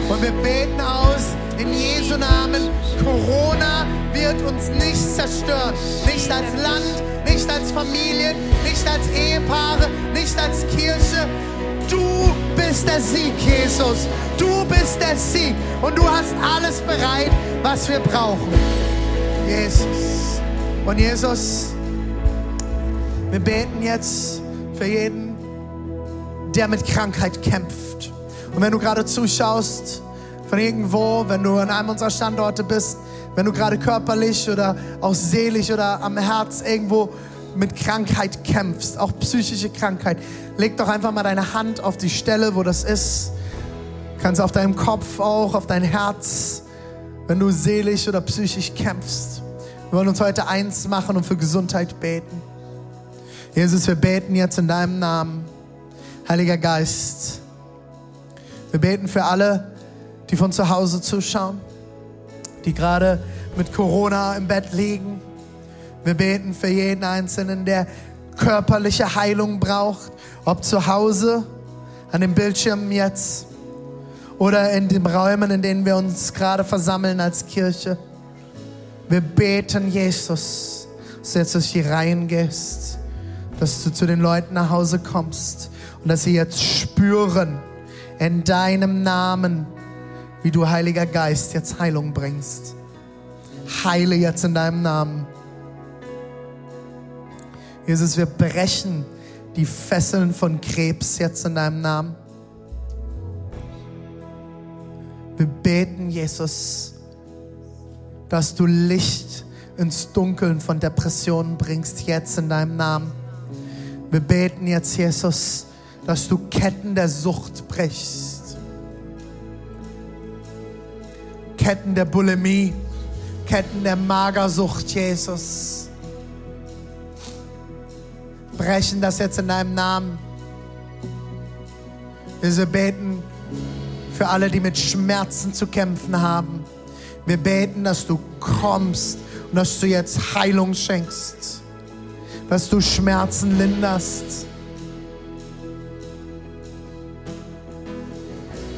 Und wir beten aus in Jesu Namen, Corona wird uns nicht zerstören. Nicht als Land, nicht als Familie, nicht als Ehepaare, nicht als Kirche. Du bist der Sieg, Jesus. Du bist der Sieg. Und du hast alles bereit, was wir brauchen. Jesus. Und Jesus, wir beten jetzt für jeden, der mit Krankheit kämpft. Und wenn du gerade zuschaust, von irgendwo, wenn du an einem unserer Standorte bist, wenn du gerade körperlich oder auch seelisch oder am Herz irgendwo mit Krankheit kämpfst, auch psychische Krankheit, leg doch einfach mal deine Hand auf die Stelle, wo das ist. Kannst auf deinem Kopf auch, auf dein Herz, wenn du seelisch oder psychisch kämpfst. Wir wollen uns heute eins machen und für Gesundheit beten. Jesus, wir beten jetzt in deinem Namen. Heiliger Geist, wir beten für alle, die von zu Hause zuschauen, die gerade mit Corona im Bett liegen. Wir beten für jeden Einzelnen, der körperliche Heilung braucht, ob zu Hause, an den Bildschirmen jetzt oder in den Räumen, in denen wir uns gerade versammeln als Kirche. Wir beten, Jesus, dass du jetzt durch die Reihen gehst, dass du zu den Leuten nach Hause kommst und dass sie jetzt spüren in deinem Namen, wie du, Heiliger Geist, jetzt Heilung bringst. Heile jetzt in deinem Namen. Jesus, wir brechen die Fesseln von Krebs jetzt in deinem Namen. Wir beten, Jesus, dass du Licht ins Dunkeln von Depressionen bringst, jetzt in deinem Namen. Wir beten jetzt, Jesus, dass du Ketten der Sucht brichst. Ketten der Bulimie, Ketten der Magersucht, Jesus. Brechen das jetzt in deinem Namen. Wir beten für alle, die mit Schmerzen zu kämpfen haben. Wir beten, dass du kommst und dass du jetzt Heilung schenkst, dass du Schmerzen linderst.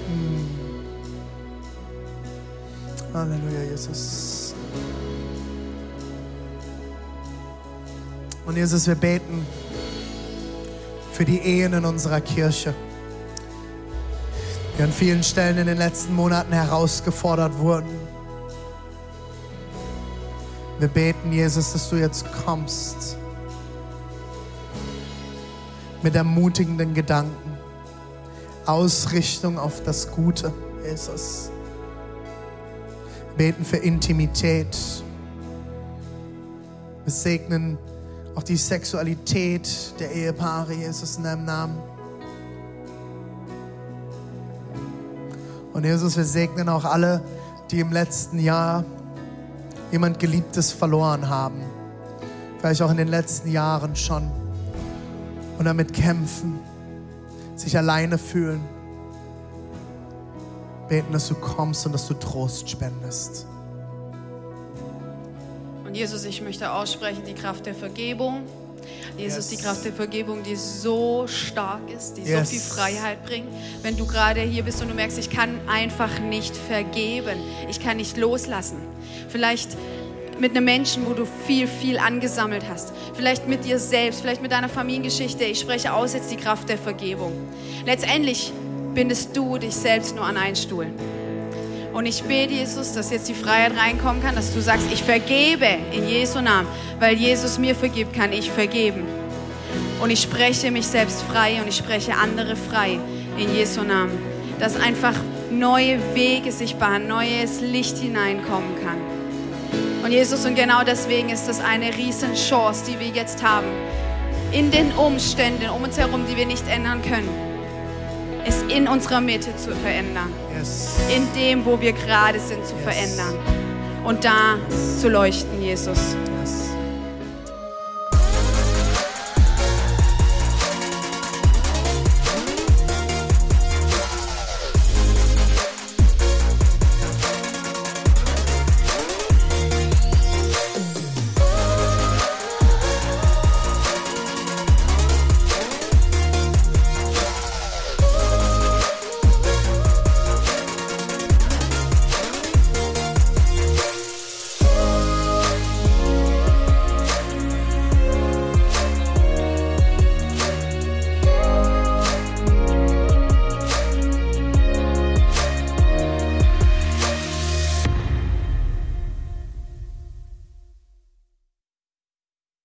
Hm. Halleluja, Jesus. Und Jesus, wir beten für die Ehen in unserer Kirche, die an vielen Stellen in den letzten Monaten herausgefordert wurden. Wir beten, Jesus, dass du jetzt kommst mit ermutigenden Gedanken, Ausrichtung auf das Gute, Jesus. Wir beten für Intimität. Wir segnen auch die Sexualität der Ehepaare, Jesus, in deinem Namen. Und Jesus, wir segnen auch alle, die im letzten Jahr jemand Geliebtes verloren haben. Vielleicht auch in den letzten Jahren schon. Und damit kämpfen, sich alleine fühlen. Beten, dass du kommst und dass du Trost spendest. Jesus, ich möchte aussprechen die Kraft der Vergebung. Jesus, Yes. die Kraft der Vergebung, die so stark ist, die Yes. so viel Freiheit bringt. Wenn du gerade hier bist und du merkst, ich kann einfach nicht vergeben, ich kann nicht loslassen. Vielleicht mit einem Menschen, wo du viel, viel angesammelt hast. Vielleicht mit dir selbst, vielleicht mit deiner Familiengeschichte. Ich spreche aus jetzt die Kraft der Vergebung. Letztendlich bindest du dich selbst nur an einen Stuhl. Und ich bete, Jesus, dass jetzt die Freiheit reinkommen kann, dass du sagst, ich vergebe in Jesu Namen. Weil Jesus mir vergibt, kann ich vergeben. Und ich spreche mich selbst frei und ich spreche andere frei in Jesu Namen. Dass einfach neue Wege sich bahnen, neues Licht hineinkommen kann. Und Jesus, und genau deswegen ist das eine riesen Chance, die wir jetzt haben. In den Umständen um uns herum, die wir nicht ändern können, es in unserer Mitte zu verändern Yes. in dem, wo wir gerade sind, zu verändern und da zu leuchten, Jesus. yes.